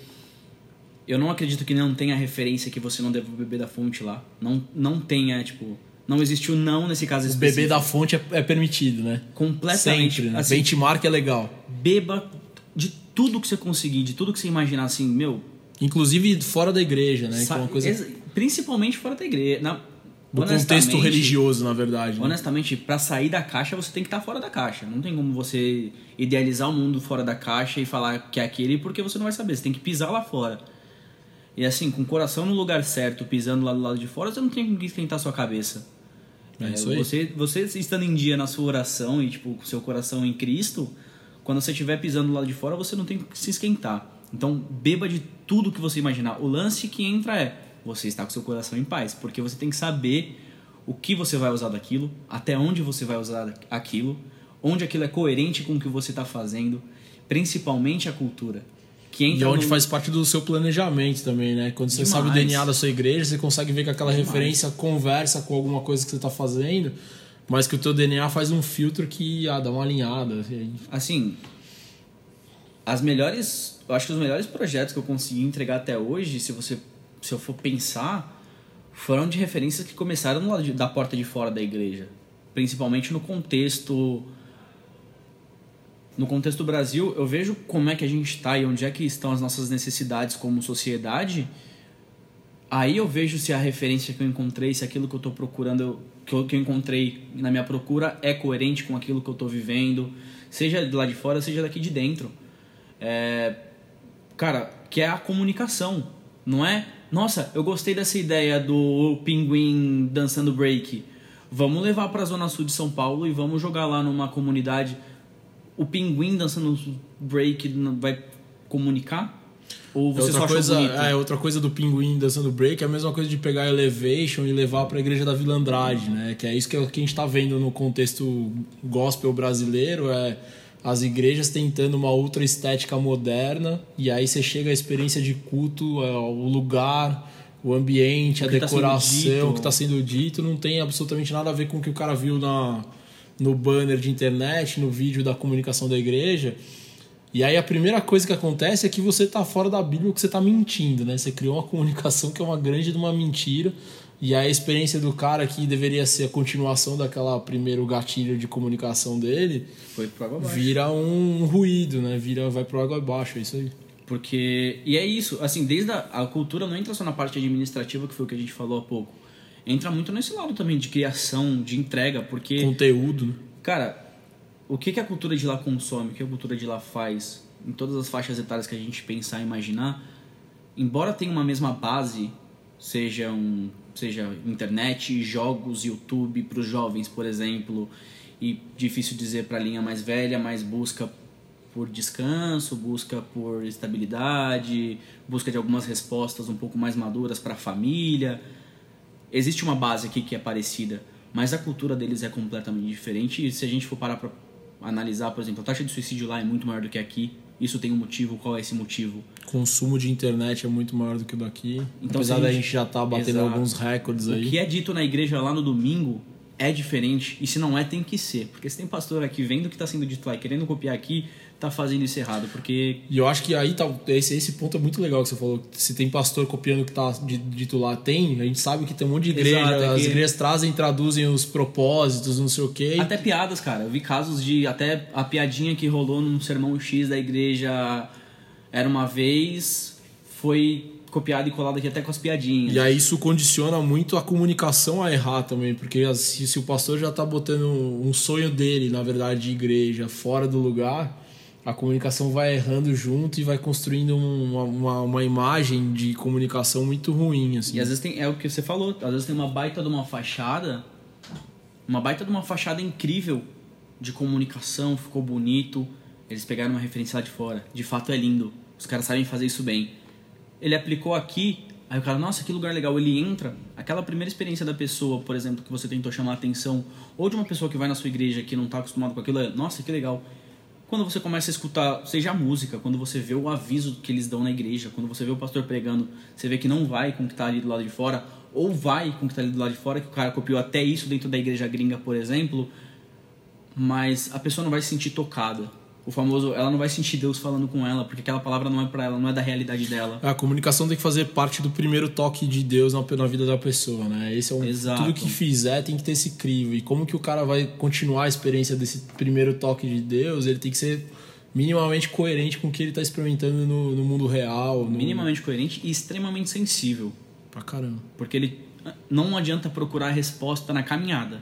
eu não acredito que não tenha referência que você não deve beber da fonte lá. Não, não tenha, tipo. Não existe o não nesse caso O específico. beber da fonte é, é permitido, né? Completamente. Sempre, né? Assim, Benchmark é legal. beba de tudo que você conseguir, de tudo que você imaginar, assim, meu. Inclusive fora da igreja, né? É sa- coisa Principalmente fora da igreja. Na, do contexto religioso, na verdade. né? Honestamente, pra sair da caixa, você tem que estar fora da caixa. Não tem como você idealizar o mundo fora da caixa e falar que é aquele, porque você não vai saber. Você tem que pisar lá fora. E assim, com o coração no lugar certo, pisando lá do lado de fora, você não tem com que esquentar sua cabeça. É isso aí. Você, você estando em dia na sua oração e tipo, com seu coração em Cristo, quando você estiver pisando do lado de fora, você não tem que se esquentar. Então, beba de tudo que você imaginar. O lance que entra é você está com seu coração em paz, porque você tem que saber o que você vai usar daquilo, até onde você vai usar aquilo, onde aquilo é coerente com o que você está fazendo, principalmente a cultura. Que E entra onde no- faz parte do seu planejamento também, né? Quando você Demais. sabe o DNA da sua igreja, você consegue ver que aquela Demais. referência conversa com alguma coisa que você está fazendo, mas que o teu DNA faz um filtro que ah, dá uma alinhada. aí- assim, as melhores, eu acho que os melhores projetos que eu consegui entregar até hoje, se você se eu for pensar, foram de referências que começaram no lado da porta de fora da igreja, principalmente no contexto no contexto do Brasil, eu vejo como é que a gente está e onde é que estão as nossas necessidades como sociedade. Aí eu vejo se a referência que eu encontrei, se aquilo que eu estou procurando, que eu, que eu encontrei na minha procura é coerente com aquilo que eu estou vivendo, seja de lá de fora, seja daqui de dentro. É, cara, que é a comunicação, não é? Nossa, eu gostei dessa ideia do pinguim dançando break. Vamos levar para a zona sul de São Paulo e vamos jogar lá numa comunidade. O pinguim dançando break vai comunicar? Ou você só outra achou coisa, é, outra coisa do pinguim dançando break é a mesma coisa de pegar Elevation e levar para a igreja da Vila Andrade, né? Que é isso que, é a gente está vendo no contexto gospel brasileiro, é as igrejas tentando uma outra estética moderna e aí você chega à experiência de culto, é, o lugar, o ambiente, O a tá decoração, dito. o que está sendo dito, não tem absolutamente nada a ver com o que o cara viu na, no banner de internet, no vídeo da comunicação da igreja. E aí a primeira coisa que acontece é que você tá fora da Bíblia, que você tá mentindo, né? Você criou uma comunicação que é uma grande de uma mentira. E aí a experiência do cara que deveria ser a continuação daquela primeiro gatilho de comunicação dele, Foi pro água abaixo. vira um ruído, né? Vira vai pro água abaixo, é isso aí. Porque. E é isso, assim, desde a, a cultura não entra só na parte administrativa, que foi o que a gente falou há pouco. Entra muito nesse lado também de criação, de entrega, porque. Conteúdo, né? Cara, o que, que a cultura de lá consome, o que a cultura de lá faz, em todas as faixas etárias que a gente pensar e imaginar, embora tenha uma mesma base, seja, um, seja internet, jogos, YouTube para os jovens, por exemplo, e difícil dizer para a linha mais velha, mas busca por descanso, busca por estabilidade, busca de algumas respostas um pouco mais maduras para a família. Existe uma base aqui que é parecida, mas a cultura deles é completamente diferente. E se a gente for parar para analisar, por exemplo, a taxa de suicídio lá é muito maior do que aqui. Isso tem um motivo. Qual é esse motivo? Consumo de internet é muito maior do que o daqui. Então, Apesar a da gente- gente já tá batendo Exato. alguns recordes aí. O que é dito na igreja lá no domingo é diferente. E se não é, tem que ser. Porque se tem pastor aqui vendo o que está sendo dito lá e querendo copiar aqui, tá fazendo isso errado. Porque E eu acho que aí tá, esse, esse ponto é muito legal que você falou. Se tem pastor copiando o que tá de- dito lá, tem. A gente sabe que tem um monte de igreja. Exato, é as que- igrejas trazem, traduzem os propósitos, não sei o quê. Até piadas, cara. Eu vi casos de até a piadinha que rolou num sermão X da igreja era uma vez, foi copiada e colada aqui até com as piadinhas. E aí isso condiciona muito a comunicação a errar também, porque se o pastor já tá botando um sonho dele, na verdade, de igreja, fora do lugar, a comunicação vai errando junto e vai construindo uma, uma, uma imagem de comunicação muito ruim. Assim. E às vezes tem, é o que você falou, às vezes tem uma baita de uma fachada, uma baita de uma fachada incrível de comunicação, ficou bonito, eles pegaram uma referência lá de fora, de fato é lindo, os caras sabem fazer isso bem. Ele aplicou aqui, aí o cara, nossa, que lugar legal, ele entra, aquela primeira experiência da pessoa, por exemplo, que você tentou chamar a atenção, ou de uma pessoa que vai na sua igreja que não está acostumado com aquilo, é, nossa, que legal quando você começa a escutar, seja a música, quando você vê o aviso que eles dão na igreja, quando você vê o pastor pregando, você vê que não vai com o que está ali do lado de fora, ou vai com o que está ali do lado de fora, que o cara copiou até isso dentro da igreja gringa, por exemplo, mas a pessoa não vai se sentir tocada o famoso, ela não vai sentir Deus falando com ela, porque aquela palavra não é para ela, não é da realidade dela. A comunicação tem que fazer parte do primeiro toque de Deus na, na vida da pessoa, né? Esse é um, Exato. tudo que fizer tem que ter esse crivo. E como que o cara vai continuar a experiência desse primeiro toque de Deus? Ele tem que ser minimamente coerente com o que ele está experimentando no, no, mundo real. No... Minimamente coerente e extremamente sensível. Pra caramba. Porque ele não adianta procurar a resposta na caminhada.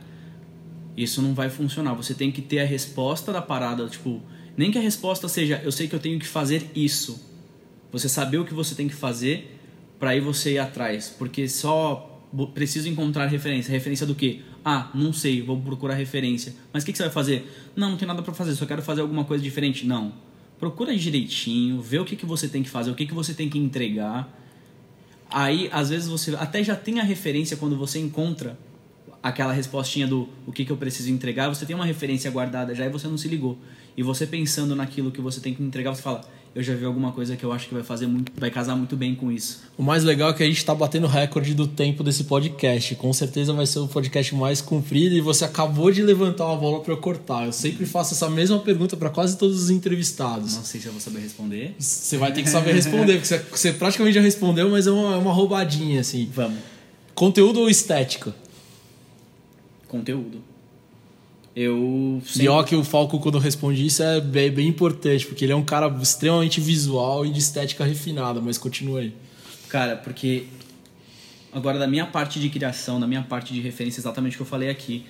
Isso não vai funcionar. Você tem que ter a resposta da parada, tipo, nem que a resposta seja eu sei que eu tenho que fazer isso. Você saber o que você tem que fazer para aí você ir atrás, porque só preciso encontrar referência. Referência do quê? Ah, não sei, vou procurar referência. Mas o que, que, você vai fazer? Não, não tem nada para fazer, só quero fazer alguma coisa diferente. Não. Procura direitinho, vê o que, que você tem que fazer, o que, que você tem que entregar. Aí, às vezes, você até já tem a referência quando você encontra aquela respostinha do o que, que eu preciso entregar, você tem uma referência guardada já e você não se ligou. E você pensando naquilo que você tem que entregar, você fala, eu já vi alguma coisa que eu acho que vai fazer muito, vai casar muito bem com isso. O mais legal é que a gente está batendo recorde do tempo desse podcast. Com certeza vai ser o podcast mais comprido e você acabou de levantar uma bola para eu cortar. Eu sempre faço essa mesma pergunta para quase todos os entrevistados. Não sei se eu vou saber responder. Você vai ter que saber responder, porque você praticamente já respondeu, mas é uma, é uma roubadinha assim. Vamos. Conteúdo ou estética? Conteúdo. Eu sempre... E ó que o Falco, quando responde isso, é bem, bem, importante, porque ele é um cara extremamente visual e de estética refinada, mas continua aí. Cara, porque agora da minha parte de criação, da minha parte de referência, exatamente o que eu falei aqui,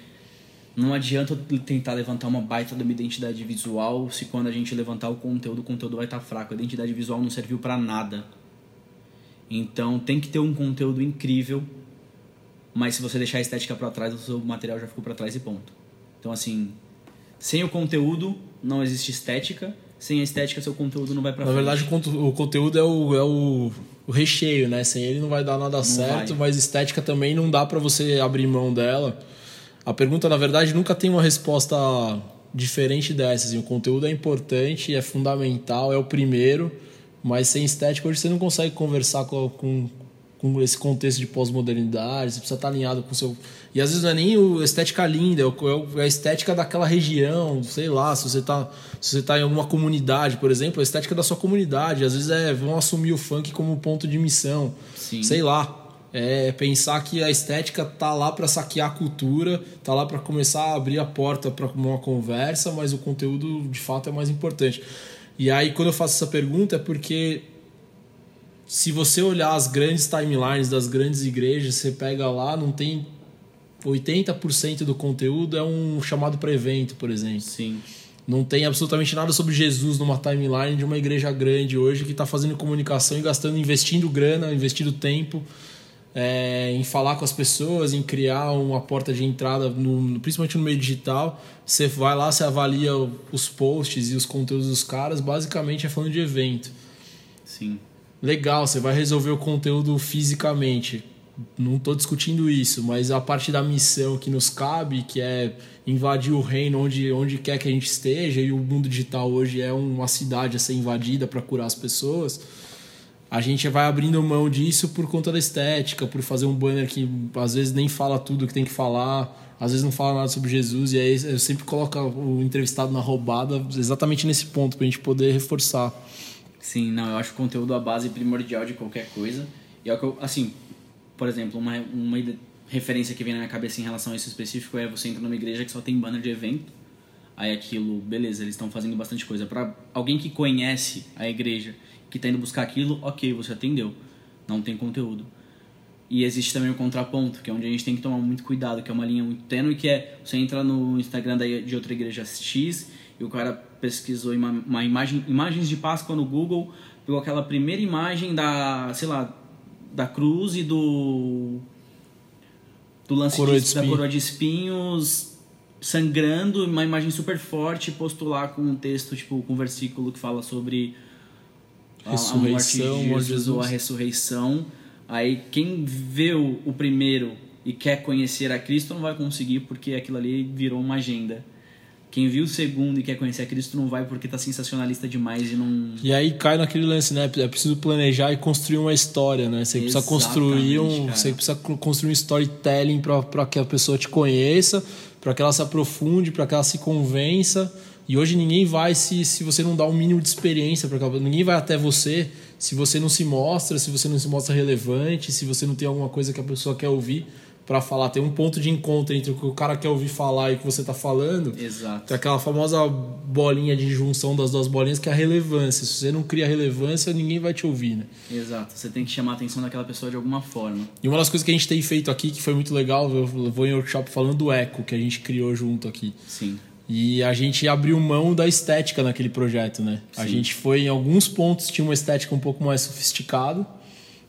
não adianta eu tentar levantar uma baita de uma identidade visual se quando a gente levantar o conteúdo, o conteúdo vai estar fraco. A identidade visual não serviu para nada. Então tem que ter um conteúdo incrível, mas se você deixar a estética para trás, o seu material já ficou para trás e ponto. Então, assim, sem o conteúdo não existe estética, sem a estética seu conteúdo não vai para frente. Na verdade, o conteúdo é o, é o, o, recheio, né? Sem ele não vai dar nada não certo, vai. mas estética também não dá para você abrir mão dela. A pergunta, na verdade, nunca tem uma resposta diferente dessa. Assim, o conteúdo é importante, é fundamental, é o primeiro, mas sem estética hoje você não consegue conversar com, com com esse contexto de pós-modernidade, você precisa estar alinhado com o seu. E às vezes não é nem a estética linda, é, é, é a estética daquela região, sei lá, se você está se você tá em alguma comunidade, por exemplo, a estética da sua comunidade. Às vezes é vão assumir o funk como ponto de missão. Sim. Sei lá. É pensar que a estética tá lá para saquear a cultura, tá lá para começar a abrir a porta para uma conversa, mas o conteúdo de fato é mais importante. E aí quando eu faço essa pergunta é porque se você olhar as grandes timelines das grandes igrejas, você pega lá, não tem 80% do conteúdo é um chamado para evento, por exemplo. Sim. Não tem absolutamente nada sobre Jesus numa timeline de uma igreja grande hoje que está fazendo comunicação e gastando, investindo grana, investindo tempo é, em falar com as pessoas, em criar uma porta de entrada, no, principalmente no meio digital. Você vai lá, você avalia os posts e os conteúdos dos caras, basicamente é falando de evento. Sim legal, você vai resolver o conteúdo fisicamente. Não estou discutindo isso, mas a parte da missão que nos cabe, que é invadir o reino onde, onde quer que a gente esteja, e o mundo digital hoje é uma cidade a ser invadida para curar as pessoas, a gente vai abrindo mão disso por conta da estética, por fazer um banner que às vezes nem fala tudo que tem que falar, às vezes não fala nada sobre Jesus, e aí eu sempre coloco o entrevistado na roubada exatamente nesse ponto, para a gente poder reforçar. Sim, não, eu acho o conteúdo a base primordial de qualquer coisa. E é o que eu, assim, por exemplo, uma, uma referência que vem na minha cabeça em relação a isso específico é você entra numa igreja que só tem banner de evento. Aí aquilo, beleza, eles estão fazendo bastante coisa. para alguém que conhece a igreja, que está indo buscar aquilo, ok, você atendeu. Não tem conteúdo. E existe também o contraponto, que é onde a gente tem que tomar muito cuidado, que é uma linha muito tênue, que é você entra no Instagram de outra igreja X E o cara pesquisou uma, uma imagem, imagens de Páscoa no Google, pegou aquela primeira imagem da, sei lá, da cruz e do do lance Coroa de, de da coroa de espinhos sangrando, uma imagem super forte, postou lá com um texto, tipo, com um versículo que fala sobre a- a Ressurreição, morte de de Jesus ou a Jesus. ressurreição. Aí quem vê o primeiro e quer conhecer a Cristo não vai conseguir porque aquilo ali virou uma agenda. Quem viu o segundo e quer conhecer a Cristo não vai porque tá sensacionalista demais e não. E aí cai naquele lance, né? É preciso planejar e construir uma história, né? Você precisa construir um, Exatamente, cara. você precisa co- construir um storytelling para que a pessoa te conheça, para que ela se aprofunde, para que ela se convença. E hoje ninguém vai se, se você não dá um mínimo de experiência para ninguém vai até você se você não se mostra, se você não se mostra relevante, se você não tem alguma coisa que a pessoa quer ouvir para falar. Tem um ponto de encontro entre o que o cara quer ouvir falar e o que você tá falando. Exato. Tem aquela famosa bolinha de junção das duas bolinhas que é a relevância. Se você não cria relevância, ninguém vai te ouvir, né? Exato. Você tem que chamar a atenção daquela pessoa de alguma forma. E uma das coisas que a gente tem feito aqui, que foi muito legal, eu vou em workshop falando do eco que a gente criou junto aqui. Sim. E a gente abriu mão da estética naquele projeto, né? A Sim. gente foi em alguns pontos, tinha uma estética um pouco mais sofisticado,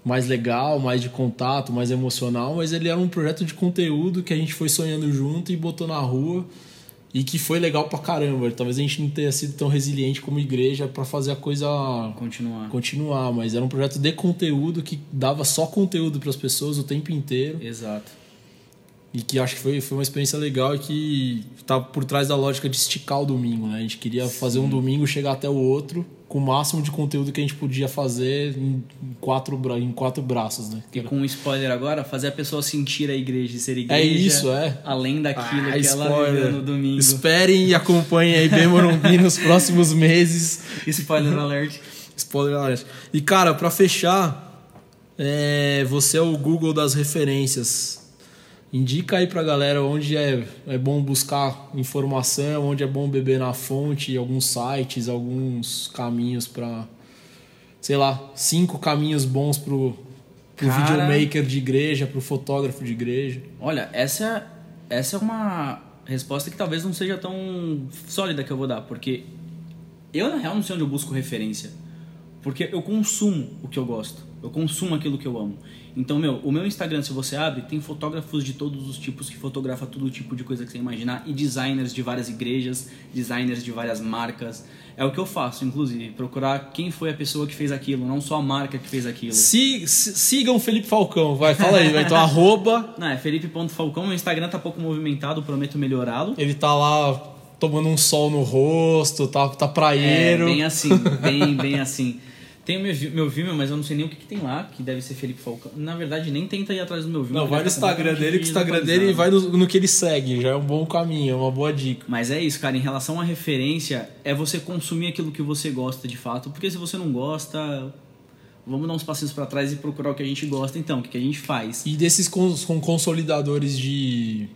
mais legal, mais de contato, mais emocional, mas ele era um projeto de conteúdo que a gente foi sonhando junto e botou na rua e que foi legal pra caramba. Talvez a gente não tenha sido tão resiliente como igreja pra fazer a coisa Continuar. continuar, mas era um projeto de conteúdo que dava só conteúdo para as pessoas o tempo inteiro Exato. e que acho que foi, foi uma experiência legal e que tá por trás da lógica de esticar o domingo, né? A gente queria fazer um domingo chegar até o outro com o máximo de conteúdo que a gente podia fazer em quatro, bra- em quatro braços, né? E com um spoiler agora, fazer a pessoa sentir a igreja e ser igreja. É isso, é. Além daquilo Ah, que ela viveu no domingo. Esperem e acompanhem aí bem Morumbi nos próximos meses. Spoiler alert. Spoiler alert. E cara, pra fechar, é, você é o Google das referências. Indica aí pra galera onde é, é bom buscar informação, onde é bom beber na fonte, alguns sites, alguns caminhos pra. sei lá, cinco caminhos bons pro, pro Cara. videomaker de igreja, pro fotógrafo de igreja. Olha, essa, essa é uma resposta que talvez não seja tão sólida que eu vou dar, porque eu, na real, não sei onde eu busco referência. Porque eu consumo o que eu gosto. Eu consumo aquilo que eu amo. Então, meu, o meu Instagram, se você abre, tem fotógrafos de todos os tipos que fotografa todo tipo de coisa que você imaginar e designers de várias igrejas, designers de várias marcas. É o que eu faço, inclusive, procurar quem foi a pessoa que fez aquilo, não só a marca que fez aquilo. Si- si- sigam o Felipe Falcão, vai, fala aí, vai. Então, arroba, Não, é Felipe.falcão, meu Instagram tá pouco movimentado, prometo melhorá-lo. ele tá lá tomando um sol no rosto, tá, tá É, praieiro. bem assim, bem, bem assim. Tem o meu, meu Vimeo, mas eu não sei nem o que, que tem lá, que deve ser Felipe Falcão. Na verdade, nem tenta ir atrás do meu Vimeo. Não, vai no Instagram dele, que o Instagram dele vai no, no que ele segue, já é um bom caminho, é uma boa dica. Mas é isso, cara, em relação à referência, é você consumir aquilo que você gosta de fato. Porque se você não gosta, vamos dar uns passinhos pra trás e procurar o que a gente gosta. Então, o que, que a gente faz? E desses cons- com consolidadores de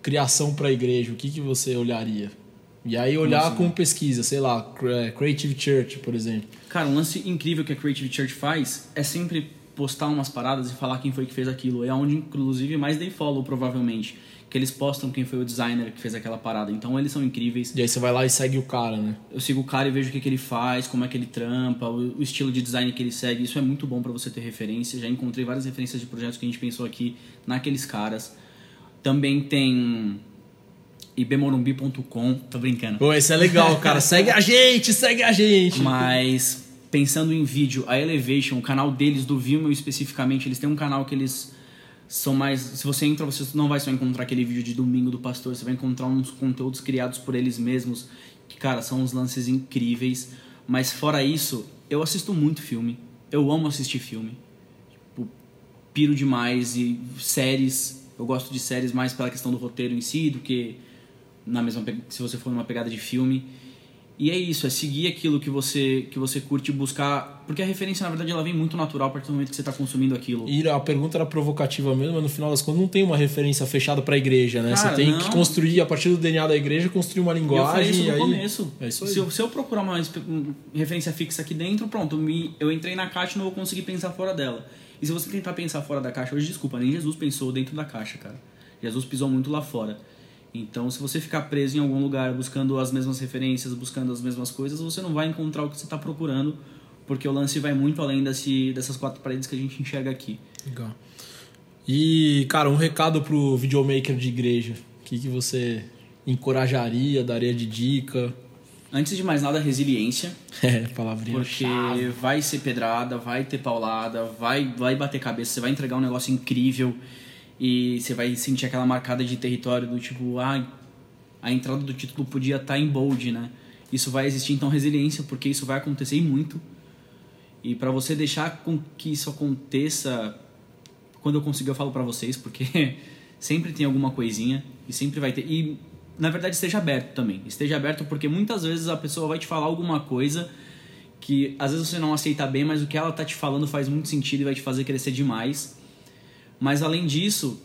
criação para a igreja, o que, que você olharia? E aí olhar assim? com pesquisa, sei lá, cr- Creative Church, por exemplo. Cara, um lance incrível que a Creative Church faz é sempre postar umas paradas e falar quem foi que fez aquilo. É onde, inclusive, mais dei follow, provavelmente. Que eles postam quem foi o designer que fez aquela parada. Então, eles são incríveis. E aí você vai lá e segue o cara, né? Eu sigo o cara e vejo o que, que ele faz, como é que ele trampa, o, o estilo de design que ele segue. Isso é muito bom pra você ter referência. Já encontrei várias referências de projetos que a gente pensou aqui naqueles caras. Também tem ibmorumbi.com. Tô brincando. Pô, esse é legal, cara. segue a gente, segue a gente. Mas pensando em vídeo, a Elevation, o canal deles do Vimeo especificamente, eles têm um canal que eles são mais, se você entra, você não vai só encontrar aquele vídeo de domingo do pastor, você vai encontrar uns conteúdos criados por eles mesmos, que cara, são uns lances incríveis. Mas fora isso, eu assisto muito filme. Eu amo assistir filme. Tipo, piro demais e séries, eu gosto de séries mais pela questão do roteiro em si do que na mesma se você for numa pegada de filme. E é isso, é seguir aquilo que você que você curte buscar, porque a referência na verdade ela vem muito natural a partir do momento que você está consumindo aquilo. E a pergunta era provocativa mesmo, mas no final das contas não tem uma referência fechada para a igreja, né? Cara, você tem não. que construir, a partir do DNA da igreja, construir uma eu linguagem. falei isso no aí... começo. É isso aí. se, eu, se eu procurar uma um, referência fixa aqui dentro, pronto, me, eu entrei na caixa e não vou conseguir pensar fora dela. E se você tentar pensar fora da caixa, hoje, desculpa, nem Jesus pensou dentro da caixa, cara. Jesus pisou muito lá fora. Então, se você ficar preso em algum lugar buscando as mesmas referências, buscando as mesmas coisas, você não vai encontrar o que você está procurando, porque o lance vai muito além desse, dessas quatro paredes que a gente enxerga aqui. Legal. E, cara, um recado pro videomaker de igreja. O que, que você encorajaria, daria de dica? Antes de mais nada, resiliência. É, palavrinha Porque chave. vai ser pedrada, vai ter paulada, vai, vai bater cabeça, você vai entregar um negócio incrível e você vai sentir aquela marcada de território do tipo, ah, a entrada do título podia estar em bold, né? Isso vai existir, então, resiliência, porque isso vai acontecer e muito. E para você deixar com que isso aconteça, quando eu conseguir eu falo para vocês, porque sempre tem alguma coisinha e sempre vai ter. E na verdade esteja aberto também. Esteja aberto porque muitas vezes a pessoa vai te falar alguma coisa que às vezes você não aceita bem, mas o que ela tá te falando faz muito sentido e vai te fazer crescer demais. Mas além disso,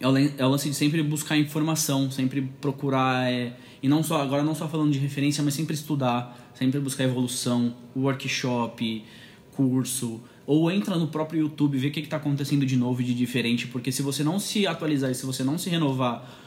é é o lance de sempre buscar informação, sempre procurar é, e não só agora não só falando de referência, mas sempre estudar, sempre buscar evolução, workshop, curso, ou entra no próprio YouTube ver o que está acontecendo de novo e de diferente, porque se você não se atualizar e se você não se renovar,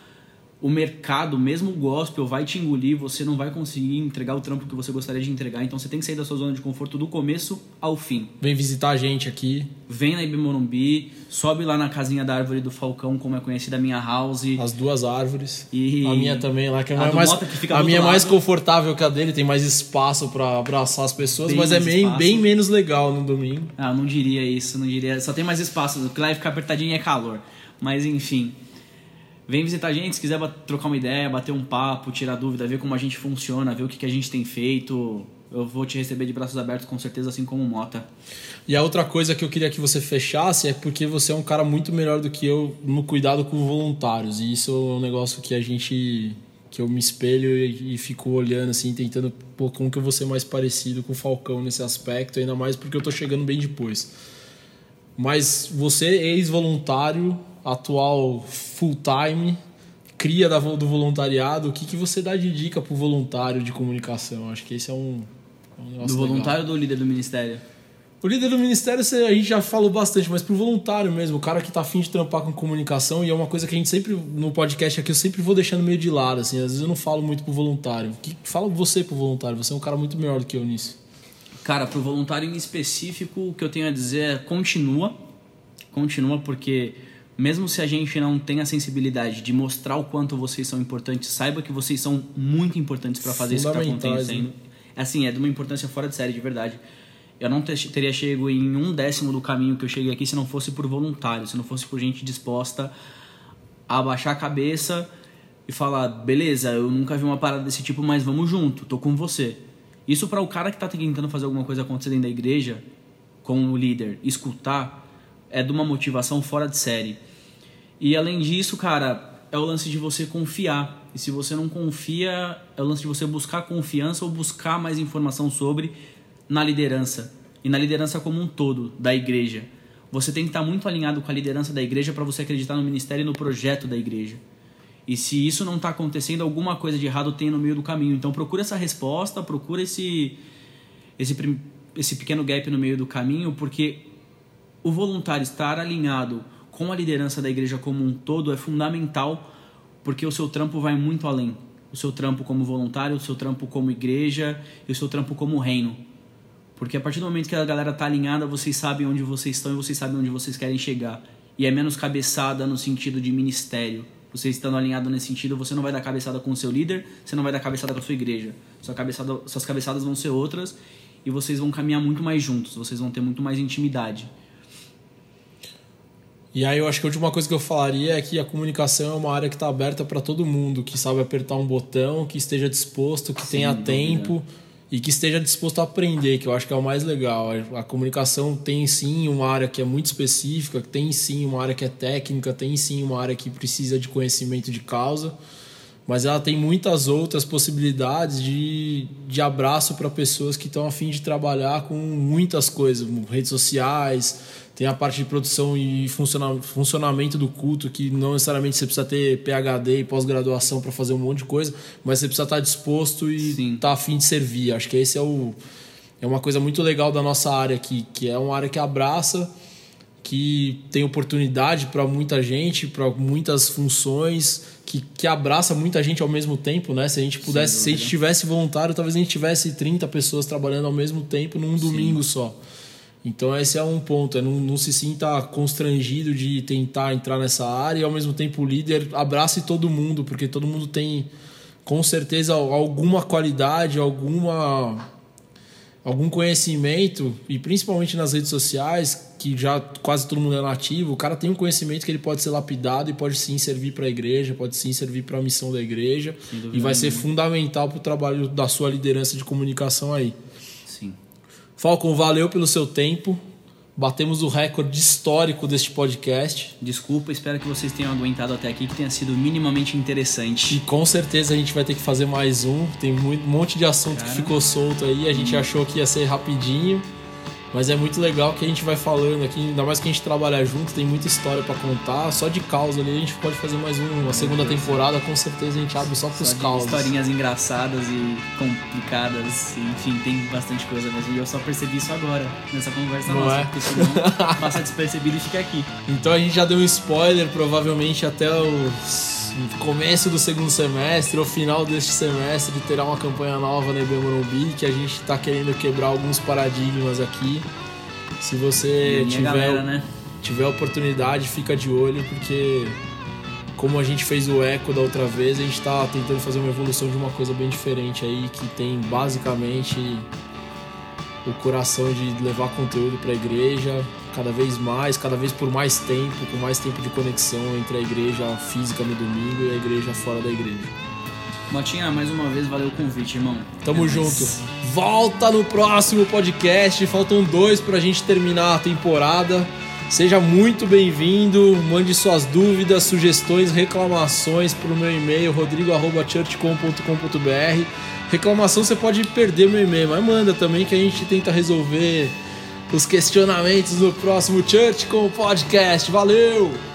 o mercado, mesmo o gospel, vai te engolir, você não vai conseguir entregar o trampo que você gostaria de entregar, então você tem que sair da sua zona de conforto do começo ao fim. Vem visitar a gente aqui. Vem na IB Morumbi, sobe lá na casinha da árvore do Falcão, como é conhecida a minha house. As duas árvores. E- A minha também lá, que é A mais, Mota que fica a minha é mais confortável que a dele, tem mais espaço pra abraçar as pessoas, Bem mas é bem, bem menos legal no domingo. Ah, não diria isso, não diria. Só tem mais espaço. O que lá vai ficar apertadinho é calor. Mas enfim. Vem visitar a gente se quiser trocar uma ideia, bater um papo, tirar dúvida, ver como a gente funciona, ver o que, que a gente tem feito. Eu vou te receber de braços abertos com certeza, assim como o Mota. E a outra coisa que eu queria que você fechasse é porque você é um cara muito melhor do que eu no cuidado com voluntários. E isso é um negócio que a gente. que eu me espelho e, e fico olhando, assim, tentando, pô, como que eu vou ser mais parecido com o Falcão nesse aspecto, ainda mais porque eu tô chegando bem depois. Mas você, ex-voluntário, atual full-time, cria da, do voluntariado, o que, que você dá de dica pro voluntário de comunicação? Acho que esse é um. é um negócio Do legal. voluntário ou do líder do ministério? O líder do ministério a gente já falou bastante, mas pro voluntário mesmo, o cara que tá afim de trampar com comunicação, e é uma coisa que a gente sempre, no podcast aqui, eu sempre vou deixando meio de lado, assim, às vezes eu não falo muito pro voluntário. Que, fala você pro voluntário, você é um cara muito melhor do que eu nisso. Cara, pro voluntário em específico, o que eu tenho a dizer é continua. Continua porque mesmo se a gente não tem a sensibilidade de mostrar o quanto vocês são importantes, saiba que vocês são muito importantes para fazer isso que tá Fundamentais, acontecendo. né? Assim, é de uma importância fora de série, de verdade. Eu não te- teria chego em um décimo do caminho que eu cheguei aqui se não fosse por voluntário, se não fosse por gente disposta a abaixar a cabeça e falar, beleza, eu nunca vi uma parada desse tipo, mas vamos junto, tô com você. Isso para o cara que tá tentando fazer alguma coisa acontecer dentro da igreja, como líder, escutar, é de uma motivação fora de série. E além disso, cara, é o lance de você confiar. E se você não confia, é o lance de você buscar confiança ou buscar mais informação sobre na liderança. E na liderança como um todo da igreja. Você tem que estar muito alinhado com a liderança da igreja para você acreditar no ministério e no projeto da igreja. E se isso não está acontecendo, alguma coisa de errado tem no meio do caminho. Então procura essa resposta, procura esse, esse, esse pequeno gap no meio do caminho, porque o voluntário estar alinhado com a liderança da igreja como um todo é fundamental, porque o seu trampo vai muito além. O seu trampo como voluntário, o seu trampo como igreja e o seu trampo como reino. Porque a partir do momento que a galera tá alinhada, vocês sabem onde vocês estão e vocês sabem onde vocês querem chegar. E é menos cabeçada no sentido de ministério. Você estando alinhado nesse sentido, você não vai dar cabeçada com o seu líder, você não vai dar cabeçada com a sua igreja. Sua cabeçada, suas cabeçadas vão ser outras e vocês vão caminhar muito mais juntos, vocês vão ter muito mais intimidade. E aí eu acho que a última coisa que eu falaria é que a comunicação é uma área que está aberta para todo mundo, que sabe apertar um botão, que esteja disposto, que tenha dúvida. tempo e que esteja disposto a aprender, que eu acho que é o mais legal. A comunicação tem sim uma área que é muito específica, tem sim uma área que é técnica, tem sim uma área que precisa de conhecimento de causa, mas ela tem muitas outras possibilidades de, de abraço para pessoas que estão a fim de trabalhar com muitas coisas, redes sociais, tem a parte de produção e funciona- funcionamento do culto, que não necessariamente você precisa ter PhD e pós-graduação para fazer um monte de coisa, mas você precisa estar disposto e Sim. estar a fim de servir. Acho que esse é o é uma coisa muito legal da nossa área aqui, que é uma área que abraça que tem oportunidade para muita gente, para muitas funções, que, que abraça muita gente ao mesmo tempo, né? Se a gente pudesse, se a gente tivesse voluntário, talvez a gente tivesse 30 pessoas trabalhando ao mesmo tempo num domingo Sim. só. Então esse é um ponto, é não, não, se sinta constrangido de tentar entrar nessa área e ao mesmo tempo o líder abrace todo mundo, porque todo mundo tem com certeza alguma qualidade, alguma algum conhecimento e principalmente nas redes sociais, que já quase todo mundo é nativo, o cara tem um conhecimento que ele pode ser lapidado e pode sim servir para a igreja, pode sim servir para a missão da igreja e vai ser fundamental para o trabalho da sua liderança de comunicação aí. Falcon, valeu pelo seu tempo. Batemos o recorde histórico deste podcast. Desculpa, espero que vocês tenham aguentado até aqui, que tenha sido minimamente interessante. E com certeza a gente vai ter que fazer mais um. Tem um monte de assunto Cara. que ficou solto aí. A gente hum. achou que ia ser rapidinho. Mas é muito legal que a gente vai falando aqui, ainda mais que a gente trabalha junto, tem muita história para contar. Só de causa ali a gente pode fazer mais uma segunda temporada, com certeza a gente abre só pros causos. Historinhas engraçadas e complicadas, enfim, tem bastante coisa mesmo. E eu só percebi isso agora, nessa conversa Não nossa, é? porque senão passa despercebido e fica aqui. Então a gente já deu um spoiler, provavelmente até o começo do segundo semestre ou final deste semestre terá uma campanha nova na IBM Morumbi que a gente está querendo quebrar alguns paradigmas aqui. Se você tiver, galera, né? tiver oportunidade, fica de olho, porque como a gente fez o eco da outra vez, a gente está tentando fazer uma evolução de uma coisa bem diferente aí, que tem basicamente o coração de levar conteúdo para a igreja cada vez mais, cada vez por mais tempo, com mais tempo de conexão entre a igreja física no domingo e a igreja fora da igreja. Motinha, mais uma vez, valeu o convite, irmão. Tamo é junto. Volta no próximo podcast. Faltam dois pra gente terminar a temporada. Seja muito bem-vindo. Mande suas dúvidas, sugestões, reclamações pro meu e-mail rodrigo@churchcom.com.br. Reclamação você pode perder meu e-mail, mas manda também que a gente tenta resolver os questionamentos no próximo Church com o podcast. Valeu!